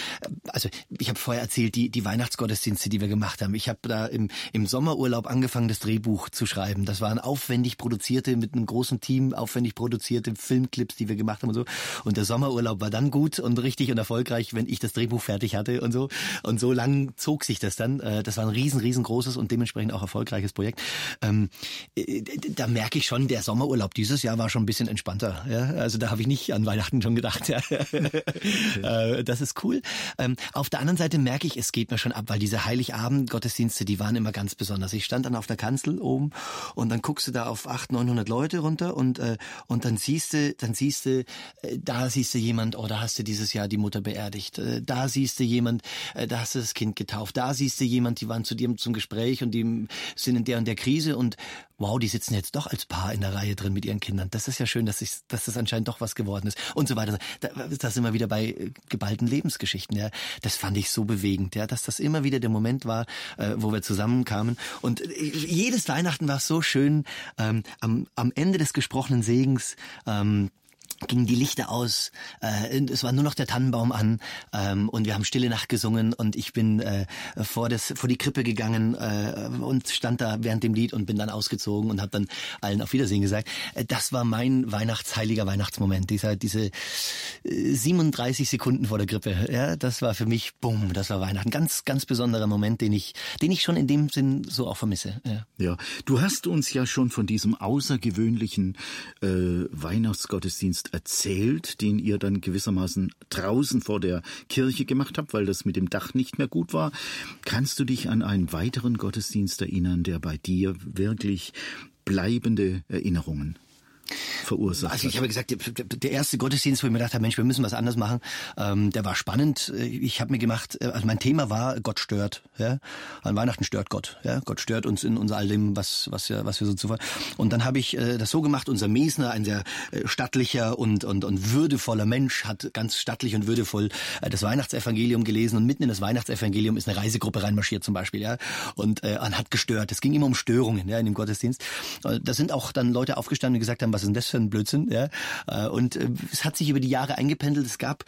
Also ich habe vorher erzählt, die, die Weihnachtsgottesdienste, die wir gemacht haben. Ich habe da im, im Sommerurlaub angefangen, das Drehbuch zu schreiben. Das waren aufwendig produzierte, mit einem großen Team, aufwendig produzierte Filmclips, die wir gemacht haben und so. Und der Sommerurlaub war dann gut und richtig und erfolgreich, wenn ich das Drehbuch fertig hatte und so. Und so lang zog sich das dann. Das war ein riesen, riesengroßes und dementsprechend auch erfolgreiches Projekt. Ähm, äh, da merke ich schon, der Sommerurlaub dieses Jahr war schon ein bisschen entspannter. Ja? Also da habe ich nicht an Weihnachten schon gedacht. Ja? äh, das ist cool. Ähm, auf der anderen Seite merke ich, es geht mir schon ab, weil diese Heiligabend-Gottesdienste, die waren immer ganz besonders. Ich stand dann auf der Kanzel oben und dann guckst du da auf 800, 900 Leute runter und, äh, und dann siehst du, dann siehst du, äh, da siehst du jemand, oh, da hast du dieses Jahr die Mutter beerdigt. Äh, da siehst du jemand, äh, da hast du das Kind getauft. Da siehst du jemand, die waren zu dir zum Gespräch und die sind in der und der Krise und wow, die sitzen jetzt doch als Paar in der Reihe drin mit ihren Kindern. Das ist ja schön, dass, ich, dass das anscheinend doch was geworden ist und so weiter. Da, da sind wir wieder bei äh, geballten Lebensgeschichten. Ja. Das fand ich so bewegend, ja, dass das immer wieder der Moment war, äh, wo wir zusammenkamen. Und äh, jedes Weihnachten war so schön. Ähm, am, am Ende des gesprochenen Segens ähm, gingen die Lichter aus, äh, es war nur noch der Tannenbaum an ähm, und wir haben Stille Nacht gesungen und ich bin äh, vor, das, vor die Krippe gegangen äh, und stand da während dem Lied und bin dann ausgezogen und habe dann allen auf Wiedersehen gesagt. Äh, das war mein Weihnachtsheiliger Weihnachtsmoment, dieser, diese äh, 37 Sekunden vor der Krippe. Ja, das war für mich, bumm, das war Weihnachten. Ganz, ganz besonderer Moment, den ich, den ich schon in dem Sinn so auch vermisse. Ja, ja. du hast uns ja schon von diesem außergewöhnlichen äh, Weihnachtsgottesdienst erzählt, den ihr dann gewissermaßen draußen vor der Kirche gemacht habt, weil das mit dem Dach nicht mehr gut war. Kannst du dich an einen weiteren Gottesdienst erinnern, der bei dir wirklich bleibende Erinnerungen verursacht Also ich habe gesagt, der erste Gottesdienst, wo ich mir gedacht habe, Mensch, wir müssen was anderes machen, ähm, der war spannend. Ich habe mir gemacht, äh, also mein Thema war, Gott stört. Ja? An Weihnachten stört Gott. Ja? Gott stört uns in uns all dem, was, was, wir, was wir so zuvor. Und dann habe ich äh, das so gemacht, unser Mesner, ein sehr äh, stattlicher und, und, und würdevoller Mensch, hat ganz stattlich und würdevoll äh, das Weihnachtsevangelium gelesen und mitten in das Weihnachtsevangelium ist eine Reisegruppe reinmarschiert zum Beispiel. ja, Und äh, hat gestört. Es ging immer um Störungen ja, in dem Gottesdienst. Äh, da sind auch dann Leute aufgestanden und gesagt haben, was ist denn das für ein Blödsinn? Ja? Äh, und äh, es hat sich über die Jahre eingependelt. Es gab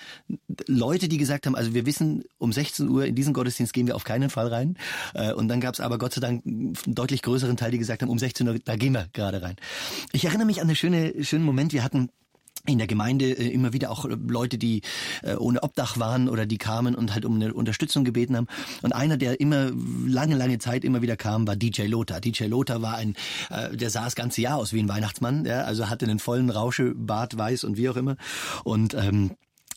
Leute, die gesagt haben, also wir wissen, um 16 Uhr in diesen Gottesdienst gehen wir auf keinen Fall rein. Äh, und dann gab es aber Gott sei Dank einen deutlich größeren Teil, die gesagt haben, um 16 Uhr, da gehen wir gerade rein. Ich erinnere mich an einen schönen, schönen Moment. Wir hatten in der Gemeinde immer wieder auch Leute, die ohne Obdach waren oder die kamen und halt um eine Unterstützung gebeten haben. Und einer, der immer lange, lange Zeit immer wieder kam, war DJ Lothar. DJ Lothar war ein, der sah das ganze Jahr aus wie ein Weihnachtsmann, ja, also hatte einen vollen Rauschebart, weiß und wie auch immer. Und ähm,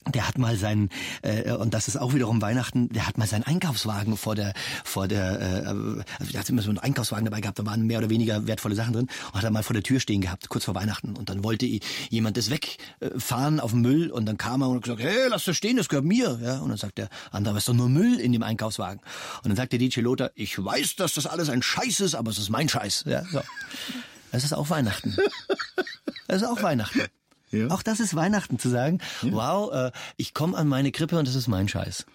der hat mal seinen äh, und das ist auch wiederum Weihnachten. Der hat mal seinen Einkaufswagen vor der vor der äh, also der hat immer so einen Einkaufswagen dabei gehabt. Da waren mehr oder weniger wertvolle Sachen drin und hat er mal vor der Tür stehen gehabt kurz vor Weihnachten und dann wollte jemand das wegfahren auf den Müll und dann kam er und hat gesagt, hey, lass das stehen, das gehört mir. Ja und dann sagt der andere, was ist doch nur Müll in dem Einkaufswagen. Und dann sagt der DJ Lothar, ich weiß, dass das alles ein Scheiß ist, aber es ist mein Scheiß. Ja, so. Das ist auch Weihnachten. Das ist auch Weihnachten. Ja. Auch das ist Weihnachten zu sagen, ja. wow, äh, ich komme an meine Krippe und das ist mein Scheiß.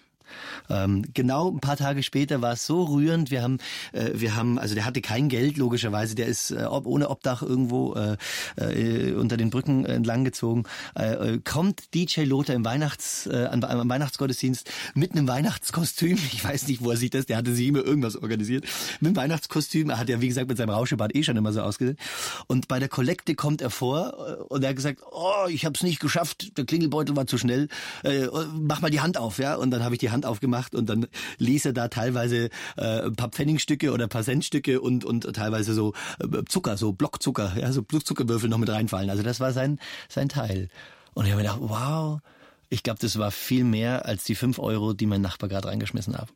Ähm, genau ein paar Tage später war es so rührend. Wir haben, äh, wir haben, also der hatte kein Geld logischerweise. Der ist äh, ob, ohne Obdach irgendwo äh, äh, unter den Brücken entlang gezogen. Äh, äh kommt DJ Lothar im Weihnachts, äh, am Weihnachtsgottesdienst mit einem Weihnachtskostüm. Ich weiß nicht, wo er sieht das. Der hatte sich immer irgendwas organisiert. Mit einem Weihnachtskostüm. Er hat ja wie gesagt mit seinem Rauschebart eh schon immer so ausgesehen. Und bei der Kollekte kommt er vor und er hat gesagt, oh, ich habe es nicht geschafft. Der Klingelbeutel war zu schnell. Äh, mach mal die Hand auf, ja. Und dann habe ich die Hand Hand aufgemacht und dann ließ er da teilweise äh, ein paar Pfennigstücke oder ein paar Centstücke und, und teilweise so äh, Zucker, so Blockzucker, ja, so Zuckerwürfel noch mit reinfallen. Also das war sein, sein Teil. Und ich habe mir gedacht, wow, ich glaube, das war viel mehr als die fünf Euro, die mein Nachbar gerade reingeschmissen hat.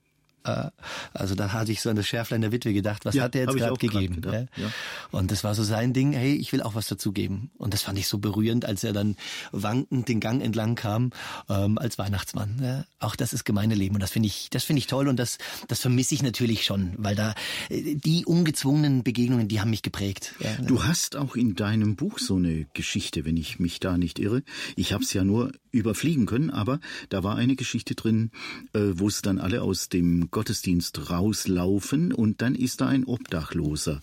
Äh, also da hatte ich so an das Schärflein der Witwe gedacht, was ja, hat der jetzt gerade gegeben? Gedacht, ja? Und das war so sein Ding, hey, ich will auch was dazugeben. Und das fand ich so berührend, als er dann wankend den Gang entlang kam ähm, als Weihnachtsmann. Ja? Auch das ist gemeine Leben und das finde ich, das finde ich toll und das, das vermisse ich natürlich schon, weil da die ungezwungenen Begegnungen, die haben mich geprägt. Du hast auch in deinem Buch so eine Geschichte, wenn ich mich da nicht irre. Ich habe es ja nur überfliegen können, aber da war eine Geschichte drin, äh, wo es dann alle aus dem Gottesdienst rauslaufen und dann ist da ein Obdachloser,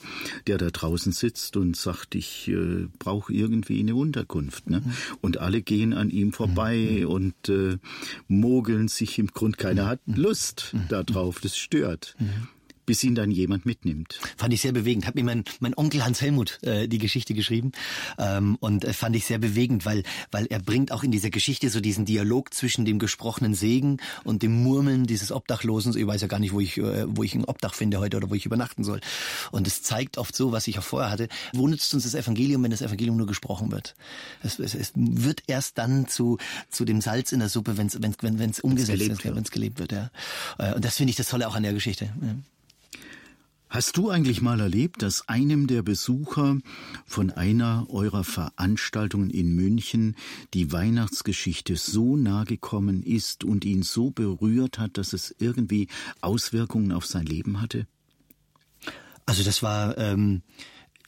der da draußen sitzt und sagt, ich äh, brauche irgendwie eine Unterkunft. Ne? Mhm. Und alle gehen an ihm vorbei mhm. und äh, mogeln sich im Grund. Keiner hat Lust darauf, das stört bis ihn dann jemand mitnimmt. Fand ich sehr bewegend. Hat mir mein, mein Onkel Hans Helmut äh, die Geschichte geschrieben ähm, und äh, fand ich sehr bewegend, weil, weil er bringt auch in dieser Geschichte so diesen Dialog zwischen dem gesprochenen Segen und dem Murmeln dieses Obdachlosen. Ich weiß ja gar nicht, wo ich, äh, wo ich ein Obdach finde heute oder wo ich übernachten soll. Und es zeigt oft so, was ich auch vorher hatte. Wo nützt uns das Evangelium, wenn das Evangelium nur gesprochen wird? Es, es, es wird erst dann zu, zu dem Salz in der Suppe, wenn's, wenn's, wenn es umgesetzt ist, wenn es gelebt wird. Ja. Äh, und das finde ich das Tolle auch an der Geschichte. Ja. Hast du eigentlich mal erlebt, dass einem der Besucher von einer eurer Veranstaltungen in München die Weihnachtsgeschichte so nahe gekommen ist und ihn so berührt hat, dass es irgendwie Auswirkungen auf sein Leben hatte? Also das war ähm,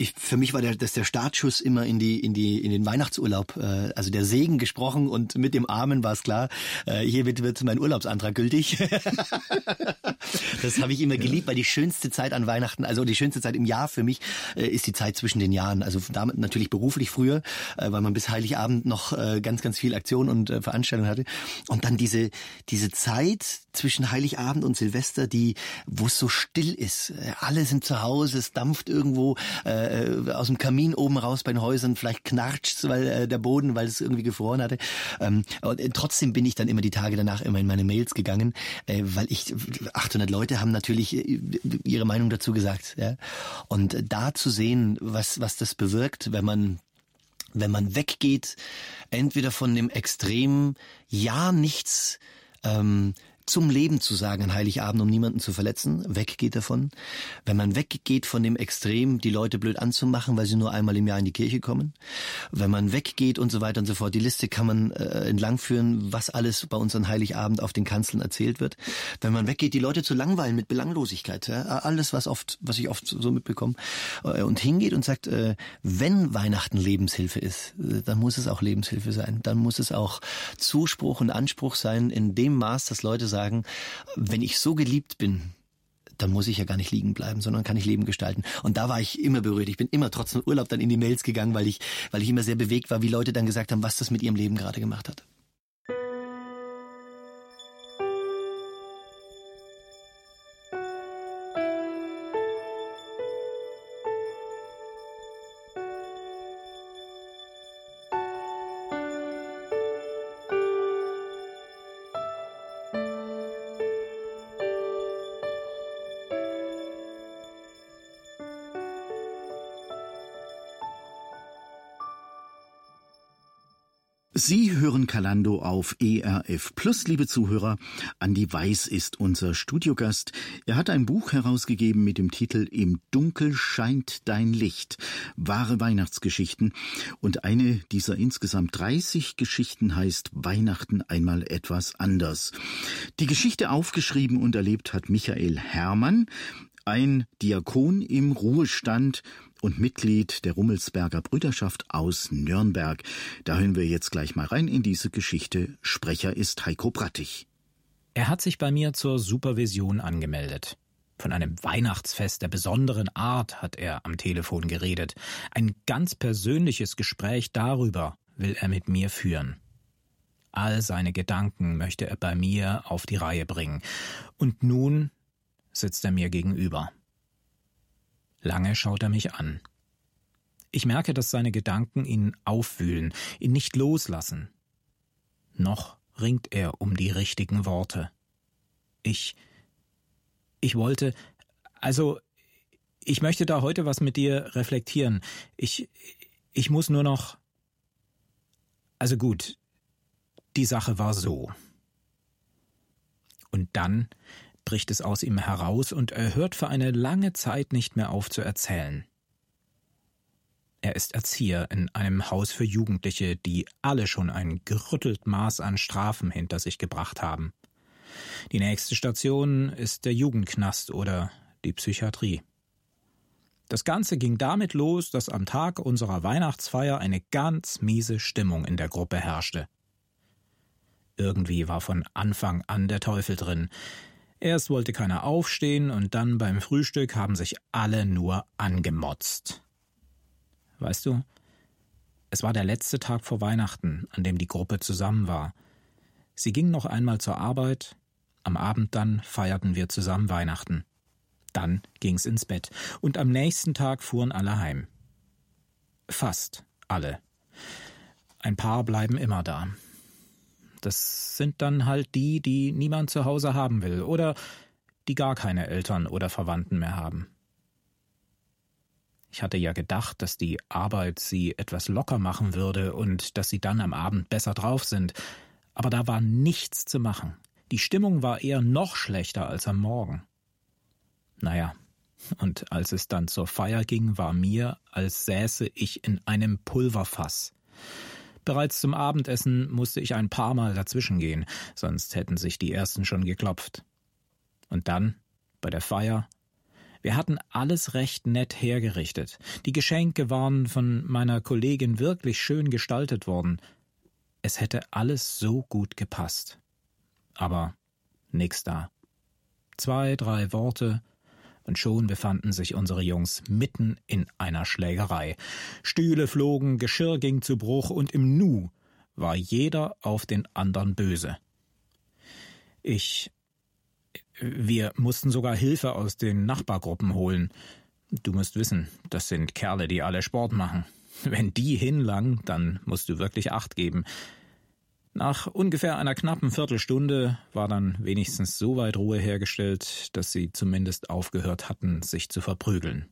ich, für mich war der, das der Startschuss immer in die in die in den Weihnachtsurlaub. Äh, also der Segen gesprochen und mit dem Amen war es klar. Äh, hier wird, wird mein Urlaubsantrag gültig. das habe ich immer geliebt, weil die schönste Zeit an Weihnachten, also die schönste Zeit im Jahr für mich äh, ist die Zeit zwischen den Jahren. Also damit natürlich beruflich früher, äh, weil man bis Heiligabend noch äh, ganz ganz viel Aktion und äh, Veranstaltungen hatte. Und dann diese diese Zeit zwischen Heiligabend und Silvester, die wo es so still ist. Äh, alle sind zu Hause, es dampft irgendwo. Äh, äh, aus dem Kamin oben raus bei den Häusern, vielleicht knatscht weil äh, der Boden, weil es irgendwie gefroren hatte. Ähm, und äh, trotzdem bin ich dann immer die Tage danach immer in meine Mails gegangen, äh, weil ich 800 Leute haben natürlich äh, ihre Meinung dazu gesagt. Ja? Und da zu sehen, was was das bewirkt, wenn man wenn man weggeht, entweder von dem Extrem, ja nichts ähm, zum Leben zu sagen an Heiligabend, um niemanden zu verletzen, weggeht davon. Wenn man weggeht von dem Extrem, die Leute blöd anzumachen, weil sie nur einmal im Jahr in die Kirche kommen. Wenn man weggeht und so weiter und so fort. Die Liste kann man äh, entlangführen, was alles bei uns an Heiligabend auf den Kanzeln erzählt wird. Wenn man weggeht, die Leute zu langweilen mit Belanglosigkeit. Ja? Alles, was oft, was ich oft so mitbekomme. Äh, und hingeht und sagt, äh, wenn Weihnachten Lebenshilfe ist, äh, dann muss es auch Lebenshilfe sein. Dann muss es auch Zuspruch und Anspruch sein in dem Maß, dass Leute sagen, sagen, wenn ich so geliebt bin, dann muss ich ja gar nicht liegen bleiben, sondern kann ich Leben gestalten. Und da war ich immer berührt. Ich bin immer trotz dem Urlaub dann in die Mails gegangen, weil ich, weil ich immer sehr bewegt war, wie Leute dann gesagt haben, was das mit ihrem Leben gerade gemacht hat. Kalando auf ERF Plus, liebe Zuhörer. Andi Weiß ist unser Studiogast. Er hat ein Buch herausgegeben mit dem Titel Im Dunkel scheint dein Licht. Wahre Weihnachtsgeschichten. Und eine dieser insgesamt 30 Geschichten heißt Weihnachten einmal etwas anders. Die Geschichte aufgeschrieben und erlebt hat Michael Herrmann, ein Diakon im Ruhestand, und Mitglied der Rummelsberger Brüderschaft aus Nürnberg. Da hören wir jetzt gleich mal rein in diese Geschichte. Sprecher ist Heiko Brattig. Er hat sich bei mir zur Supervision angemeldet. Von einem Weihnachtsfest der besonderen Art hat er am Telefon geredet. Ein ganz persönliches Gespräch darüber will er mit mir führen. All seine Gedanken möchte er bei mir auf die Reihe bringen. Und nun sitzt er mir gegenüber. Lange schaut er mich an. Ich merke, dass seine Gedanken ihn aufwühlen, ihn nicht loslassen. Noch ringt er um die richtigen Worte. Ich. Ich wollte. Also. Ich möchte da heute was mit dir reflektieren. Ich. Ich muss nur noch. Also gut. Die Sache war so. Und dann bricht es aus ihm heraus und er hört für eine lange Zeit nicht mehr auf zu erzählen. Er ist Erzieher in einem Haus für Jugendliche, die alle schon ein gerüttelt Maß an Strafen hinter sich gebracht haben. Die nächste Station ist der Jugendknast oder die Psychiatrie. Das Ganze ging damit los, dass am Tag unserer Weihnachtsfeier eine ganz miese Stimmung in der Gruppe herrschte. Irgendwie war von Anfang an der Teufel drin. Erst wollte keiner aufstehen und dann beim Frühstück haben sich alle nur angemotzt. Weißt du, es war der letzte Tag vor Weihnachten, an dem die Gruppe zusammen war. Sie ging noch einmal zur Arbeit, am Abend dann feierten wir zusammen Weihnachten. Dann ging's ins Bett, und am nächsten Tag fuhren alle heim. Fast alle. Ein paar bleiben immer da. Das sind dann halt die, die niemand zu Hause haben will oder die gar keine Eltern oder Verwandten mehr haben. Ich hatte ja gedacht, dass die Arbeit sie etwas locker machen würde und dass sie dann am Abend besser drauf sind, aber da war nichts zu machen. Die Stimmung war eher noch schlechter als am Morgen. Naja, und als es dann zur Feier ging, war mir, als säße ich in einem Pulverfass. Bereits zum Abendessen musste ich ein paar Mal dazwischen gehen, sonst hätten sich die ersten schon geklopft. Und dann, bei der Feier, wir hatten alles recht nett hergerichtet. Die Geschenke waren von meiner Kollegin wirklich schön gestaltet worden. Es hätte alles so gut gepasst. Aber nix da. Zwei, drei Worte, und schon befanden sich unsere Jungs mitten in einer Schlägerei. Stühle flogen, Geschirr ging zu Bruch, und im Nu war jeder auf den anderen böse. Ich. Wir mussten sogar Hilfe aus den Nachbargruppen holen. Du musst wissen, das sind Kerle, die alle Sport machen. Wenn die hinlangen, dann musst du wirklich Acht geben. Nach ungefähr einer knappen Viertelstunde war dann wenigstens so weit Ruhe hergestellt, dass sie zumindest aufgehört hatten, sich zu verprügeln.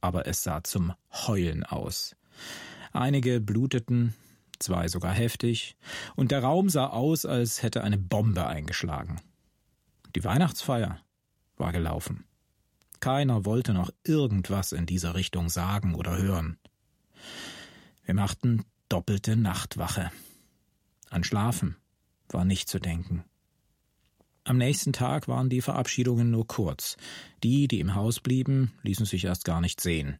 Aber es sah zum Heulen aus. Einige bluteten, zwei sogar heftig, und der Raum sah aus, als hätte eine Bombe eingeschlagen. Die Weihnachtsfeier war gelaufen. Keiner wollte noch irgendwas in dieser Richtung sagen oder hören. Wir machten doppelte Nachtwache. An Schlafen war nicht zu denken. Am nächsten Tag waren die Verabschiedungen nur kurz. Die, die im Haus blieben, ließen sich erst gar nicht sehen.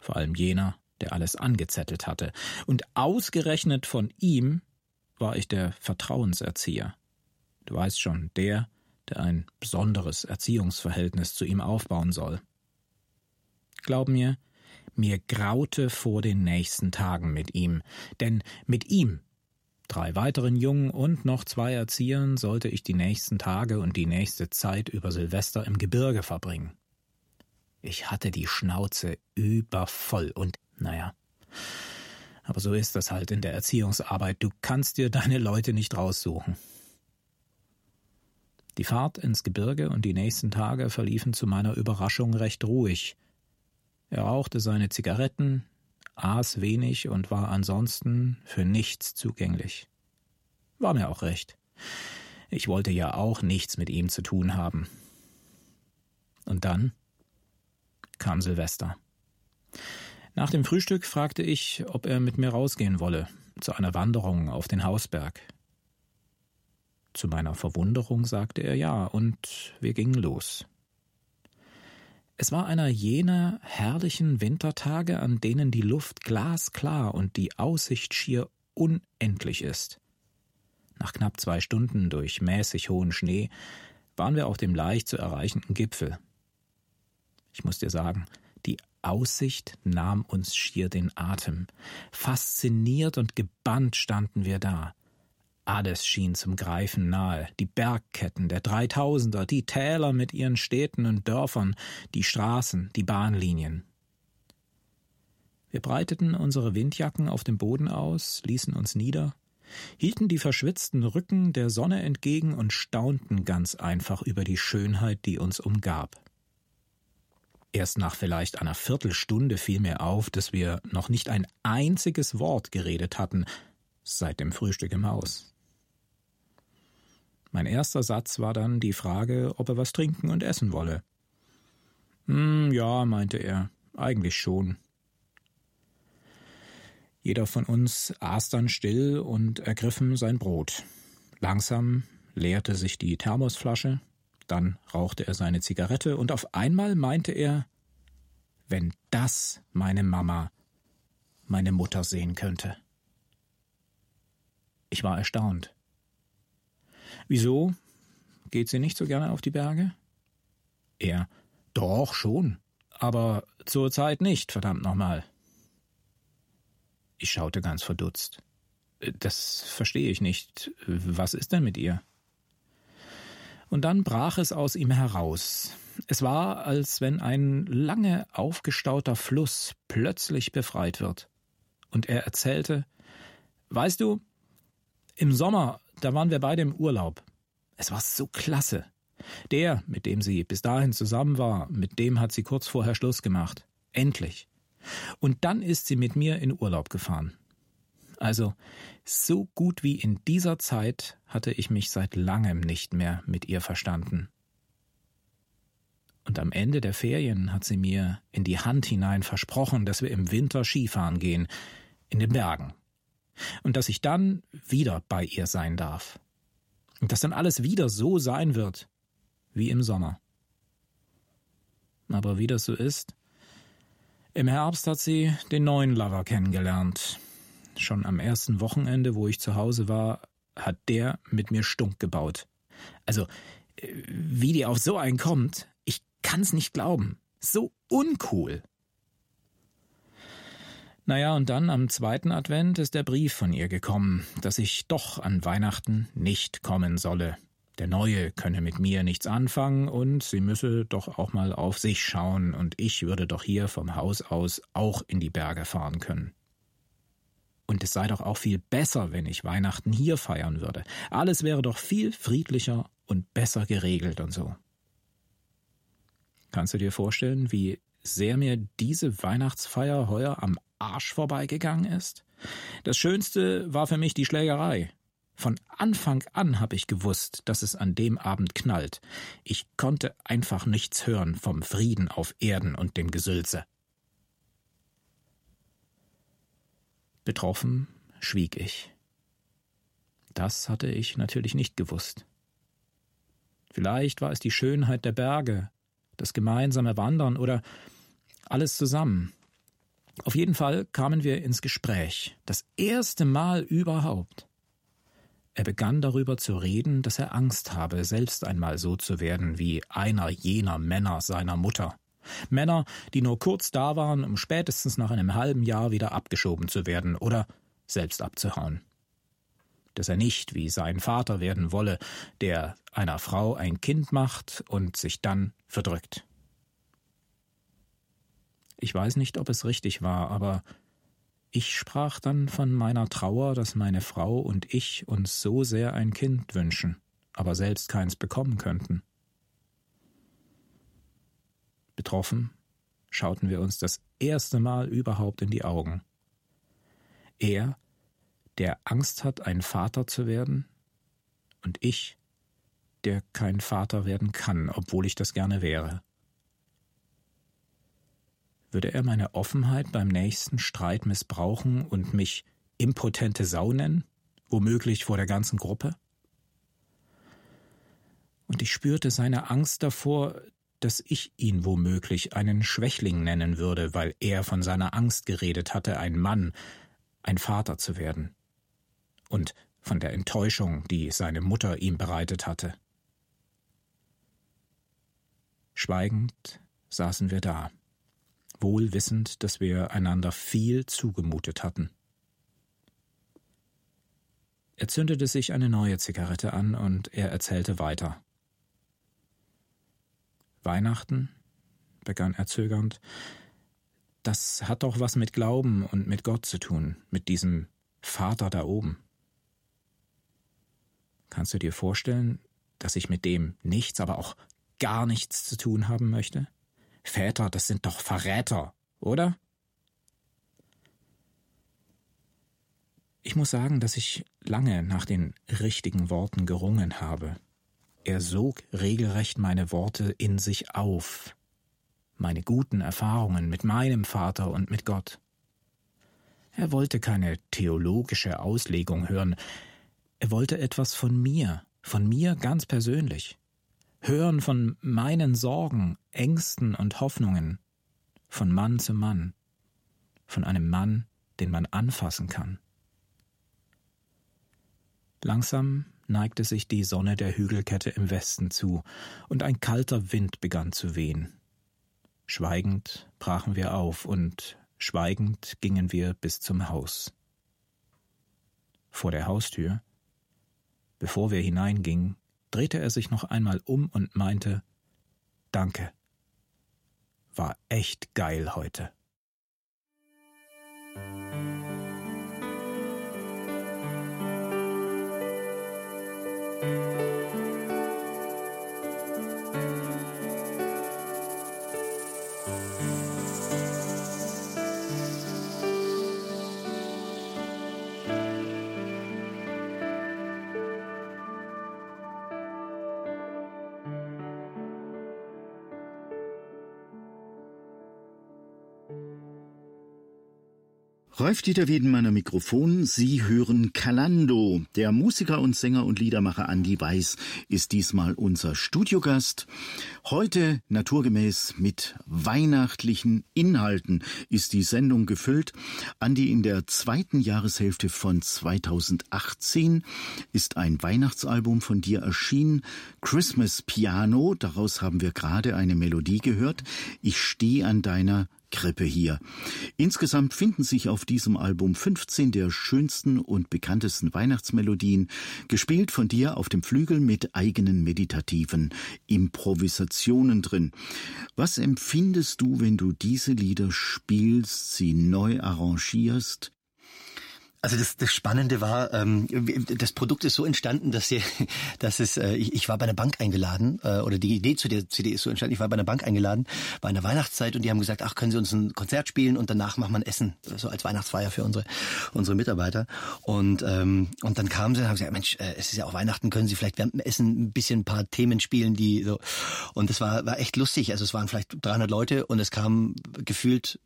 Vor allem jener, der alles angezettelt hatte. Und ausgerechnet von ihm war ich der Vertrauenserzieher. Du weißt schon, der, der ein besonderes Erziehungsverhältnis zu ihm aufbauen soll. Glaub mir, mir graute vor den nächsten Tagen mit ihm, denn mit ihm drei weiteren Jungen und noch zwei Erziehern sollte ich die nächsten Tage und die nächste Zeit über Silvester im Gebirge verbringen. Ich hatte die Schnauze übervoll und naja. Aber so ist das halt in der Erziehungsarbeit. Du kannst dir deine Leute nicht raussuchen. Die Fahrt ins Gebirge und die nächsten Tage verliefen zu meiner Überraschung recht ruhig. Er rauchte seine Zigaretten, aß wenig und war ansonsten für nichts zugänglich. War mir auch recht. Ich wollte ja auch nichts mit ihm zu tun haben. Und dann kam Silvester. Nach dem Frühstück fragte ich, ob er mit mir rausgehen wolle, zu einer Wanderung auf den Hausberg. Zu meiner Verwunderung sagte er ja, und wir gingen los. Es war einer jener herrlichen Wintertage, an denen die Luft glasklar und die Aussicht schier unendlich ist. Nach knapp zwei Stunden durch mäßig hohen Schnee waren wir auf dem leicht zu erreichenden Gipfel. Ich muss dir sagen, die Aussicht nahm uns schier den Atem. Fasziniert und gebannt standen wir da. Alles schien zum Greifen nahe, die Bergketten der Dreitausender, die Täler mit ihren Städten und Dörfern, die Straßen, die Bahnlinien. Wir breiteten unsere Windjacken auf dem Boden aus, ließen uns nieder, hielten die verschwitzten Rücken der Sonne entgegen und staunten ganz einfach über die Schönheit, die uns umgab. Erst nach vielleicht einer Viertelstunde fiel mir auf, dass wir noch nicht ein einziges Wort geredet hatten seit dem Frühstück im Haus. Mein erster Satz war dann die Frage, ob er was trinken und essen wolle. Hm, ja, meinte er, eigentlich schon. Jeder von uns aß dann still und ergriffen sein Brot. Langsam leerte sich die Thermosflasche, dann rauchte er seine Zigarette und auf einmal meinte er, wenn das meine Mama, meine Mutter sehen könnte. Ich war erstaunt. Wieso? geht sie nicht so gerne auf die Berge? Er, doch schon, aber zur Zeit nicht, verdammt nochmal. Ich schaute ganz verdutzt. Das verstehe ich nicht. Was ist denn mit ihr? Und dann brach es aus ihm heraus. Es war, als wenn ein lange aufgestauter Fluss plötzlich befreit wird. Und er erzählte, Weißt du, im Sommer, da waren wir beide im Urlaub. Es war so klasse. Der, mit dem sie bis dahin zusammen war, mit dem hat sie kurz vorher Schluss gemacht. Endlich. Und dann ist sie mit mir in Urlaub gefahren. Also, so gut wie in dieser Zeit hatte ich mich seit langem nicht mehr mit ihr verstanden. Und am Ende der Ferien hat sie mir in die Hand hinein versprochen, dass wir im Winter Skifahren gehen, in den Bergen. Und dass ich dann wieder bei ihr sein darf. Und dass dann alles wieder so sein wird, wie im Sommer. Aber wie das so ist, im Herbst hat sie den neuen Lover kennengelernt. Schon am ersten Wochenende, wo ich zu Hause war, hat der mit mir Stunk gebaut. Also, äh, wie die auf so einen kommt, ich kann's nicht glauben. So uncool. Naja, und dann am zweiten Advent ist der Brief von ihr gekommen, dass ich doch an Weihnachten nicht kommen solle. Der Neue könne mit mir nichts anfangen und sie müsse doch auch mal auf sich schauen und ich würde doch hier vom Haus aus auch in die Berge fahren können. Und es sei doch auch viel besser, wenn ich Weihnachten hier feiern würde. Alles wäre doch viel friedlicher und besser geregelt und so. Kannst du dir vorstellen, wie sehr mir diese Weihnachtsfeier heuer am Arsch vorbeigegangen ist? Das Schönste war für mich die Schlägerei. Von Anfang an habe ich gewusst, dass es an dem Abend knallt. Ich konnte einfach nichts hören vom Frieden auf Erden und dem Gesülze. Betroffen schwieg ich. Das hatte ich natürlich nicht gewusst. Vielleicht war es die Schönheit der Berge, das gemeinsame Wandern oder alles zusammen. Auf jeden Fall kamen wir ins Gespräch, das erste Mal überhaupt. Er begann darüber zu reden, dass er Angst habe, selbst einmal so zu werden wie einer jener Männer seiner Mutter. Männer, die nur kurz da waren, um spätestens nach einem halben Jahr wieder abgeschoben zu werden oder selbst abzuhauen. Dass er nicht wie sein Vater werden wolle, der einer Frau ein Kind macht und sich dann verdrückt. Ich weiß nicht, ob es richtig war, aber ich sprach dann von meiner Trauer, dass meine Frau und ich uns so sehr ein Kind wünschen, aber selbst keins bekommen könnten. Betroffen schauten wir uns das erste Mal überhaupt in die Augen. Er, der Angst hat, ein Vater zu werden, und ich, der kein Vater werden kann, obwohl ich das gerne wäre. Würde er meine Offenheit beim nächsten Streit missbrauchen und mich impotente Sau nennen, womöglich vor der ganzen Gruppe? Und ich spürte seine Angst davor, dass ich ihn womöglich einen Schwächling nennen würde, weil er von seiner Angst geredet hatte, ein Mann, ein Vater zu werden. Und von der Enttäuschung, die seine Mutter ihm bereitet hatte. Schweigend saßen wir da wohl wissend, dass wir einander viel zugemutet hatten. Er zündete sich eine neue Zigarette an und er erzählte weiter. Weihnachten, begann er zögernd, das hat doch was mit Glauben und mit Gott zu tun, mit diesem Vater da oben. Kannst du dir vorstellen, dass ich mit dem nichts, aber auch gar nichts zu tun haben möchte? Väter, das sind doch Verräter, oder? Ich muss sagen, dass ich lange nach den richtigen Worten gerungen habe. Er sog regelrecht meine Worte in sich auf, meine guten Erfahrungen mit meinem Vater und mit Gott. Er wollte keine theologische Auslegung hören, er wollte etwas von mir, von mir ganz persönlich hören von meinen Sorgen, Ängsten und Hoffnungen, von Mann zu Mann, von einem Mann, den man anfassen kann. Langsam neigte sich die Sonne der Hügelkette im Westen zu, und ein kalter Wind begann zu wehen. Schweigend brachen wir auf, und schweigend gingen wir bis zum Haus. Vor der Haustür, bevor wir hineingingen, drehte er sich noch einmal um und meinte Danke. War echt geil heute. Rolf-Dieter Wiedenmann am Mikrofon. Sie hören Kalando. Der Musiker und Sänger und Liedermacher Andy Weiß ist diesmal unser Studiogast. Heute naturgemäß mit weihnachtlichen Inhalten ist die Sendung gefüllt. Andy in der zweiten Jahreshälfte von 2018 ist ein Weihnachtsalbum von dir erschienen. Christmas Piano. Daraus haben wir gerade eine Melodie gehört. Ich stehe an deiner Krippe hier. Insgesamt finden sich auf diesem Album 15 der schönsten und bekanntesten Weihnachtsmelodien, gespielt von dir auf dem Flügel mit eigenen meditativen Improvisationen drin. Was empfindest du, wenn du diese Lieder spielst, sie neu arrangierst? Also das, das Spannende war, ähm, das Produkt ist so entstanden, dass, sie, dass es, äh, ich, ich war bei einer Bank eingeladen, äh, oder die Idee zu der CD ist so entstanden, ich war bei einer Bank eingeladen, bei einer Weihnachtszeit und die haben gesagt, ach, können Sie uns ein Konzert spielen und danach machen wir ein Essen, so als Weihnachtsfeier für unsere, unsere Mitarbeiter. Und, ähm, und dann kamen sie und haben gesagt, Mensch, äh, es ist ja auch Weihnachten, können Sie vielleicht während dem Essen ein bisschen ein paar Themen spielen, die so. Und das war, war echt lustig. Also es waren vielleicht 300 Leute und es kamen gefühlt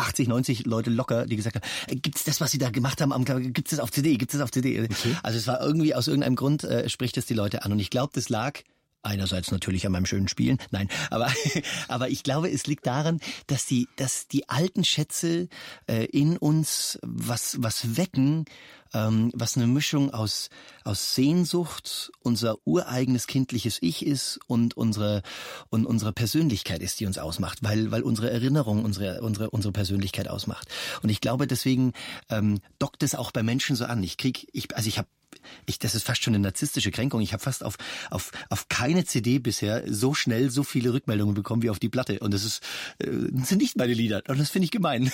80, 90 Leute locker, die gesagt haben, äh, gibt's das, was sie da gemacht haben, gibt's das auf CD, gibt's das auf CD? Okay. Also es war irgendwie aus irgendeinem Grund äh, spricht es die Leute an und ich glaube, das lag Einerseits natürlich an meinem schönen Spielen, nein, aber aber ich glaube, es liegt daran, dass die dass die alten Schätze äh, in uns was was wecken, ähm, was eine Mischung aus aus Sehnsucht, unser ureigenes kindliches Ich ist und unsere und unsere Persönlichkeit ist, die uns ausmacht, weil weil unsere Erinnerung unsere unsere unsere Persönlichkeit ausmacht. Und ich glaube, deswegen ähm, dockt es auch bei Menschen so an. Ich krieg ich also ich habe ich, das ist fast schon eine narzisstische Kränkung. Ich habe fast auf, auf, auf keine CD bisher so schnell so viele Rückmeldungen bekommen wie auf die Platte. Und das ist äh, das sind nicht meine Lieder. Und das finde ich gemein.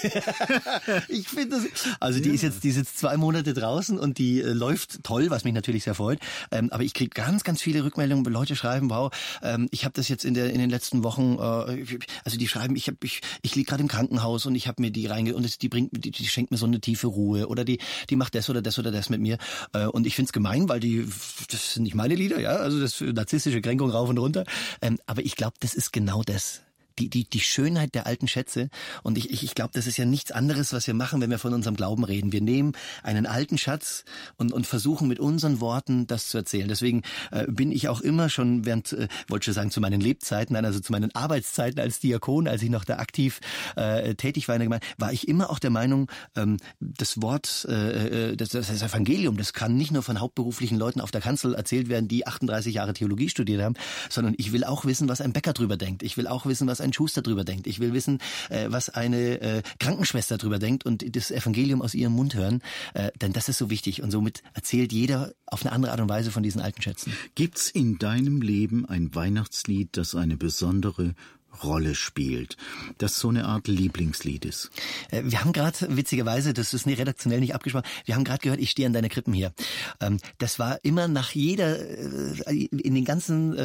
ich finde das. Also die ist jetzt, die ist jetzt zwei Monate draußen und die äh, läuft toll, was mich natürlich sehr freut. Ähm, aber ich kriege ganz, ganz viele Rückmeldungen. Leute schreiben, wow, ähm, ich habe das jetzt in der in den letzten Wochen. Äh, also die schreiben, ich habe ich, ich liege gerade im Krankenhaus und ich habe mir die reinge und das, die bringt, die, die schenkt mir so eine tiefe Ruhe oder die die macht das oder das oder das mit mir. Äh, und ich finde es gemein, weil die, das sind nicht meine Lieder, ja, also das narzisstische Kränkung rauf und runter. Ähm, aber ich glaube, das ist genau das die, die, die Schönheit der alten Schätze. Und ich, ich, ich glaube, das ist ja nichts anderes, was wir machen, wenn wir von unserem Glauben reden. Wir nehmen einen alten Schatz und, und versuchen mit unseren Worten das zu erzählen. Deswegen äh, bin ich auch immer schon während, äh, wollte schon sagen, zu meinen Lebzeiten, nein, also zu meinen Arbeitszeiten als Diakon, als ich noch da aktiv äh, tätig war in der Gemeinde, war ich immer auch der Meinung, ähm, das Wort, äh, äh das, das Evangelium, das kann nicht nur von hauptberuflichen Leuten auf der Kanzel erzählt werden, die 38 Jahre Theologie studiert haben, sondern ich will auch wissen, was ein Bäcker drüber denkt. Ich will auch wissen, was ein Schuster drüber denkt. Ich will wissen, äh, was eine äh, Krankenschwester drüber denkt und das Evangelium aus ihrem Mund hören, äh, denn das ist so wichtig und somit erzählt jeder auf eine andere Art und Weise von diesen alten Schätzen. Gibt's in deinem Leben ein Weihnachtslied, das eine besondere Rolle spielt, das so eine Art Lieblingslied ist. Äh, wir haben gerade, witzigerweise, das ist nicht redaktionell nicht abgesprochen, wir haben gerade gehört, ich stehe an deine Krippen hier. Ähm, das war immer nach jeder, äh, in den ganzen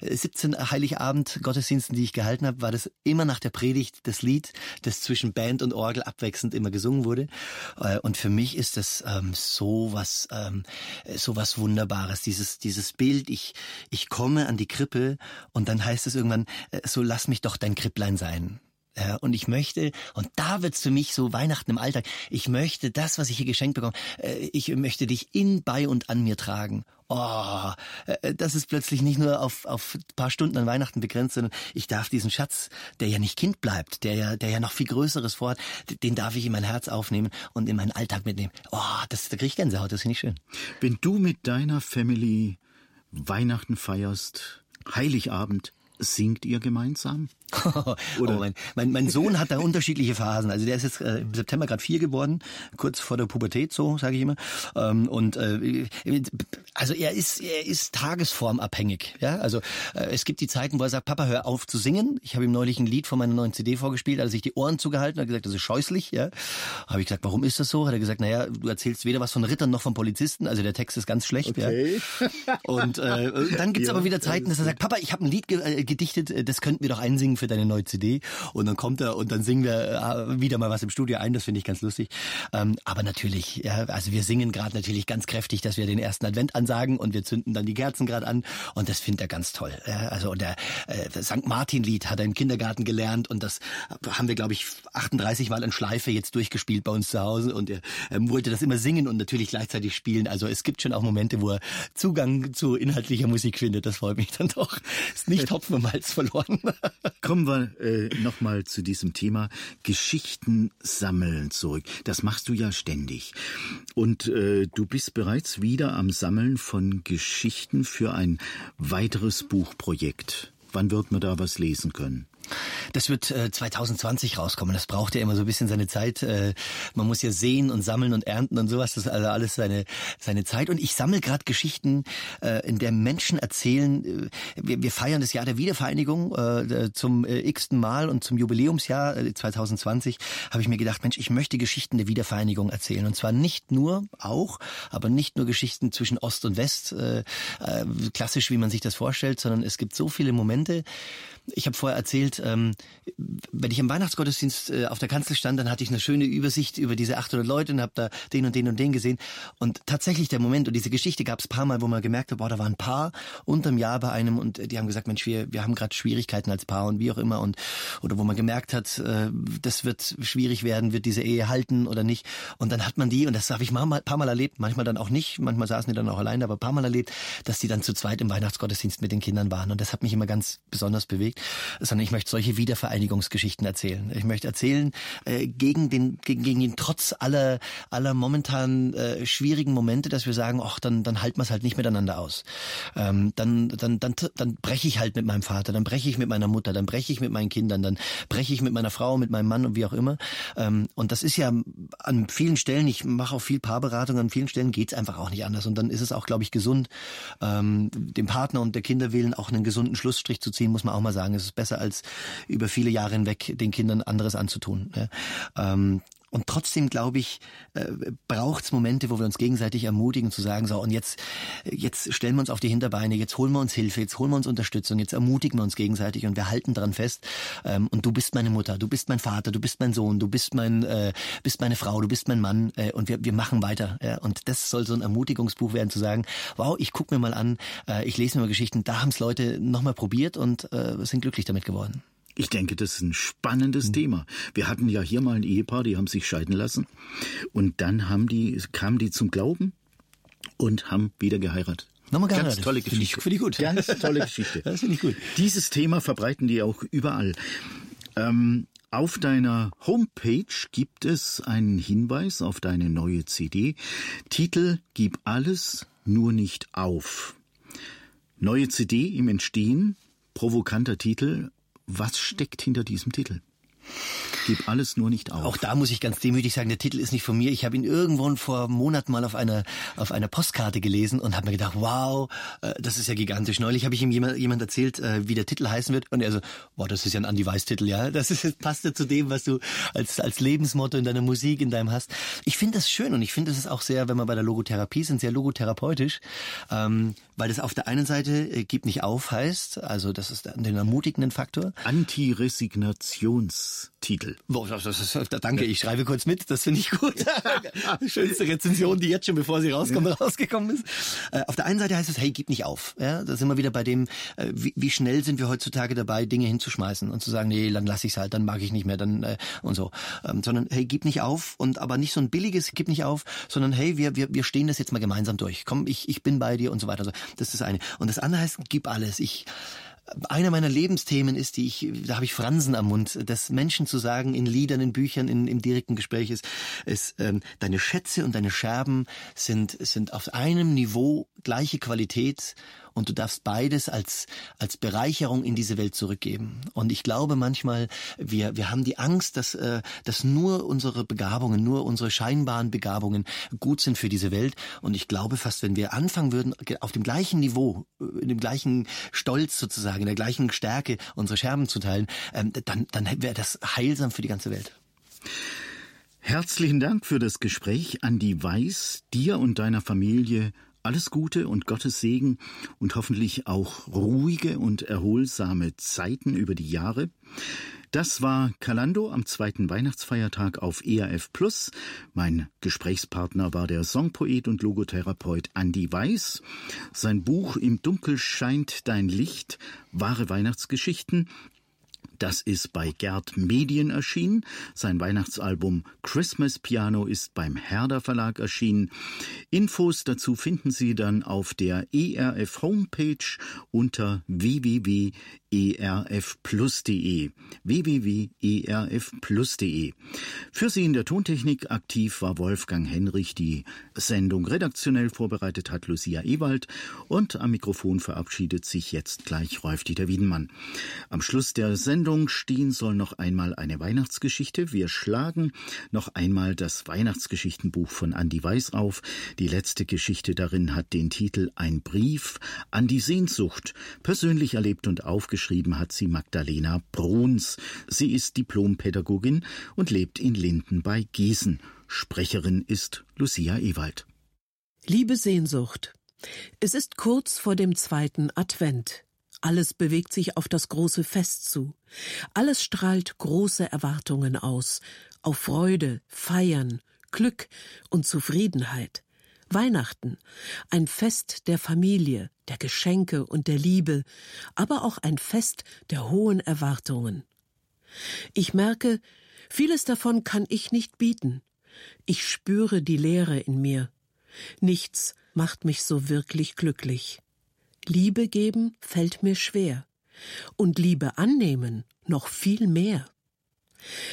17 äh, Heiligabend Gottesdiensten, die ich gehalten habe, war das immer nach der Predigt das Lied, das zwischen Band und Orgel abwechselnd immer gesungen wurde. Und für mich ist das ähm, so was, ähm, so was Wunderbares, dieses, dieses Bild, ich, ich komme an die Krippe und dann heißt es irgendwann, so lass mich mich doch dein Kripplein sein. Ja, und ich möchte, und da wird's für mich so Weihnachten im Alltag, ich möchte das, was ich hier geschenkt bekomme, äh, ich möchte dich in, bei und an mir tragen oh, äh, das ist plötzlich nicht nur auf, auf ein paar Stunden an Weihnachten begrenzt, sondern ich darf diesen Schatz, der ja nicht Kind bleibt, der ja, der ja noch viel Größeres vorhat, den darf ich in mein Herz aufnehmen und in meinen Alltag mitnehmen. Oh, das, da krieg ich Gänsehaut, das finde ich schön. Wenn du mit deiner Family Weihnachten feierst, Heiligabend, singt ihr gemeinsam? Oder? Oh, mein, mein, mein Sohn hat da unterschiedliche Phasen. Also der ist jetzt äh, im September gerade vier geworden, kurz vor der Pubertät, so sage ich immer. Ähm, und äh, also er ist er ist tagesformabhängig. Ja, also äh, es gibt die Zeiten, wo er sagt, Papa, hör auf zu singen. Ich habe ihm neulich ein Lied von meiner neuen CD vorgespielt, hat er sich die Ohren zugehalten, hat gesagt, das ist scheußlich. Ja, habe ich gesagt, warum ist das so? Hat er gesagt, naja, du erzählst weder was von Rittern noch von Polizisten. Also der Text ist ganz schlecht. Okay. Ja. Und äh, dann gibt's ja, aber wieder Zeiten, dass er sagt, Papa, ich habe ein Lied äh, gedichtet, äh, das könnten wir doch einsingen für deine neue CD. Und dann kommt er und dann singen wir äh, wieder mal was im Studio ein. Das finde ich ganz lustig. Ähm, aber natürlich, ja, also wir singen gerade natürlich ganz kräftig, dass wir den ersten Advent ansagen und wir zünden dann die Kerzen gerade an. Und das findet er ganz toll. Also der äh, St. Martin-Lied hat er im Kindergarten gelernt und das haben wir, glaube ich, 38 Mal in Schleife jetzt durchgespielt bei uns zu Hause. Und er ähm, wollte das immer singen und natürlich gleichzeitig spielen. Also es gibt schon auch Momente, wo er Zugang zu inhaltlicher Musik findet. Das freut mich dann doch. Ist nicht Hopfen und Malz verloren. Kommen wir äh, nochmal zu diesem Thema Geschichten sammeln zurück. Das machst du ja ständig. Und äh, du bist bereits wieder am Sammeln von Geschichten für ein weiteres Buchprojekt. Wann wird man da was lesen können? Das wird äh, 2020 rauskommen. Das braucht ja immer so ein bisschen seine Zeit. Äh, man muss ja sehen und sammeln und ernten und sowas. Das ist also alles seine seine Zeit. Und ich sammle gerade Geschichten, äh, in der Menschen erzählen. Äh, wir, wir feiern das Jahr der Wiedervereinigung äh, zum äh, x-ten Mal und zum Jubiläumsjahr äh, 2020 habe ich mir gedacht, Mensch, ich möchte Geschichten der Wiedervereinigung erzählen. Und zwar nicht nur, auch, aber nicht nur Geschichten zwischen Ost und West, äh, äh, klassisch, wie man sich das vorstellt, sondern es gibt so viele Momente, ich habe vorher erzählt, ähm, wenn ich im Weihnachtsgottesdienst äh, auf der Kanzel stand, dann hatte ich eine schöne Übersicht über diese 800 Leute und habe da den und den und den gesehen. Und tatsächlich der Moment und diese Geschichte gab es paar Mal, wo man gemerkt hat, boah, da waren ein Paar unterm Jahr bei einem und die haben gesagt, Mensch, wir, wir haben gerade Schwierigkeiten als Paar und wie auch immer. Und oder wo man gemerkt hat, äh, das wird schwierig werden, wird diese Ehe halten oder nicht. Und dann hat man die, und das habe ich mal, paar Mal erlebt, manchmal dann auch nicht, manchmal saßen die dann auch alleine, aber paar Mal erlebt, dass die dann zu zweit im Weihnachtsgottesdienst mit den Kindern waren. Und das hat mich immer ganz besonders bewegt sondern ich möchte solche Wiedervereinigungsgeschichten erzählen. Ich möchte erzählen äh, gegen den gegen, gegen den Trotz aller aller momentan äh, schwierigen Momente, dass wir sagen, ach dann dann halten wir es halt nicht miteinander aus. Ähm, dann dann dann dann breche ich halt mit meinem Vater, dann breche ich mit meiner Mutter, dann breche ich mit meinen Kindern, dann breche ich mit meiner Frau, mit meinem Mann und wie auch immer. Ähm, und das ist ja an vielen Stellen, ich mache auch viel Paarberatung, an vielen Stellen geht's einfach auch nicht anders. Und dann ist es auch, glaube ich, gesund, ähm, dem Partner und der Kinder willen auch einen gesunden Schlussstrich zu ziehen, muss man auch mal sagen. Es ist besser als über viele Jahre hinweg den Kindern anderes anzutun. Ähm, und trotzdem, glaube ich, äh, braucht es Momente, wo wir uns gegenseitig ermutigen, zu sagen, so, und jetzt, jetzt stellen wir uns auf die Hinterbeine, jetzt holen wir uns Hilfe, jetzt holen wir uns Unterstützung, jetzt ermutigen wir uns gegenseitig und wir halten dran fest. Ähm, und du bist meine Mutter, du bist mein Vater, du bist mein Sohn, du bist mein, äh, bist meine Frau, du bist mein Mann äh, und wir, wir machen weiter. Ja? Und das soll so ein Ermutigungsbuch werden, zu sagen, wow, ich gucke mir mal an, äh, ich lese mir mal Geschichten, da haben es Leute nochmal probiert und äh, sind glücklich damit geworden. Ich denke, das ist ein spannendes mhm. Thema. Wir hatten ja hier mal ein Ehepaar, die haben sich scheiden lassen. Und dann haben die, kamen die zum Glauben und haben wieder geheiratet. Nochmal geheiratet. Ganz tolle Geschichte. Finde ich, find ich gut. Ganz tolle Geschichte. das finde ich gut. Dieses Thema verbreiten die auch überall. Ähm, auf deiner Homepage gibt es einen Hinweis auf deine neue CD. Titel Gib alles, nur nicht auf. Neue CD im Entstehen, provokanter Titel, was steckt hinter diesem Titel? Gib alles nur nicht auf. Auch da muss ich ganz demütig sagen, der Titel ist nicht von mir. Ich habe ihn irgendwo vor Monaten mal auf einer auf einer Postkarte gelesen und habe mir gedacht, wow, äh, das ist ja gigantisch. Neulich habe ich ihm jemand, jemand erzählt, äh, wie der Titel heißen wird und er so, wow, das ist ja ein Andy Weiss Titel, ja. Das ist, passt ja zu dem, was du als als Lebensmotto in deiner Musik, in deinem hast. Ich finde das schön und ich finde, das ist auch sehr, wenn wir bei der Logotherapie sind, sehr logotherapeutisch, ähm, weil das auf der einen Seite äh, gib nicht auf heißt, also das ist den ermutigenden Faktor. Anti-Resignations Danke, ich schreibe kurz mit, das finde ich gut. Schönste Rezension, die jetzt schon, bevor sie rauskommt, rausgekommen ist. Äh, auf der einen Seite heißt es, hey, gib nicht auf. Ja, da sind wir wieder bei dem, äh, wie, wie schnell sind wir heutzutage dabei, Dinge hinzuschmeißen und zu sagen, nee, dann lass ich's halt, dann mag ich nicht mehr, dann äh, und so. Ähm, sondern hey, gib nicht auf und aber nicht so ein billiges, gib nicht auf, sondern hey, wir, wir, wir stehen das jetzt mal gemeinsam durch. Komm, ich, ich bin bei dir und so weiter. Das ist das eine. Und das andere heißt, gib alles. Ich einer meiner Lebensthemen ist, die ich, da habe ich Fransen am Mund, das Menschen zu sagen in Liedern, in Büchern, in, im direkten Gespräch ist, ist ähm, deine Schätze und deine Scherben sind, sind auf einem Niveau gleiche Qualität und du darfst beides als, als Bereicherung in diese Welt zurückgeben. Und ich glaube manchmal, wir, wir haben die Angst, dass, äh, dass nur unsere Begabungen, nur unsere scheinbaren Begabungen gut sind für diese Welt. Und ich glaube fast, wenn wir anfangen würden, auf dem gleichen Niveau, äh, in dem gleichen Stolz sozusagen, in der gleichen Stärke unsere Scherben zu teilen, ähm, dann, dann wäre das heilsam für die ganze Welt. Herzlichen Dank für das Gespräch, Andi Weiß, dir und deiner Familie alles Gute und Gottes Segen und hoffentlich auch ruhige und erholsame Zeiten über die Jahre. Das war Kalando am zweiten Weihnachtsfeiertag auf ERF Plus. Mein Gesprächspartner war der Songpoet und Logotherapeut Andy Weiß. Sein Buch Im Dunkel scheint dein Licht, wahre Weihnachtsgeschichten das ist bei Gerd Medien erschienen. Sein Weihnachtsalbum Christmas Piano ist beim Herder Verlag erschienen. Infos dazu finden Sie dann auf der ERF Homepage unter www.erfplus.de www.erfplus.de Für Sie in der Tontechnik aktiv war Wolfgang Henrich. Die Sendung redaktionell vorbereitet hat Lucia Ewald und am Mikrofon verabschiedet sich jetzt gleich Rolf-Dieter Wiedenmann. Am Schluss der Sendung Sendung stehen soll noch einmal eine Weihnachtsgeschichte. Wir schlagen noch einmal das Weihnachtsgeschichtenbuch von Andy Weiß auf. Die letzte Geschichte darin hat den Titel Ein Brief an die Sehnsucht. Persönlich erlebt und aufgeschrieben hat sie Magdalena Bruns. Sie ist Diplompädagogin und lebt in Linden bei Gießen. Sprecherin ist Lucia Ewald. Liebe Sehnsucht. Es ist kurz vor dem zweiten Advent. Alles bewegt sich auf das große Fest zu. Alles strahlt große Erwartungen aus, auf Freude, Feiern, Glück und Zufriedenheit. Weihnachten, ein Fest der Familie, der Geschenke und der Liebe, aber auch ein Fest der hohen Erwartungen. Ich merke, vieles davon kann ich nicht bieten. Ich spüre die Leere in mir. Nichts macht mich so wirklich glücklich. Liebe geben fällt mir schwer und Liebe annehmen noch viel mehr.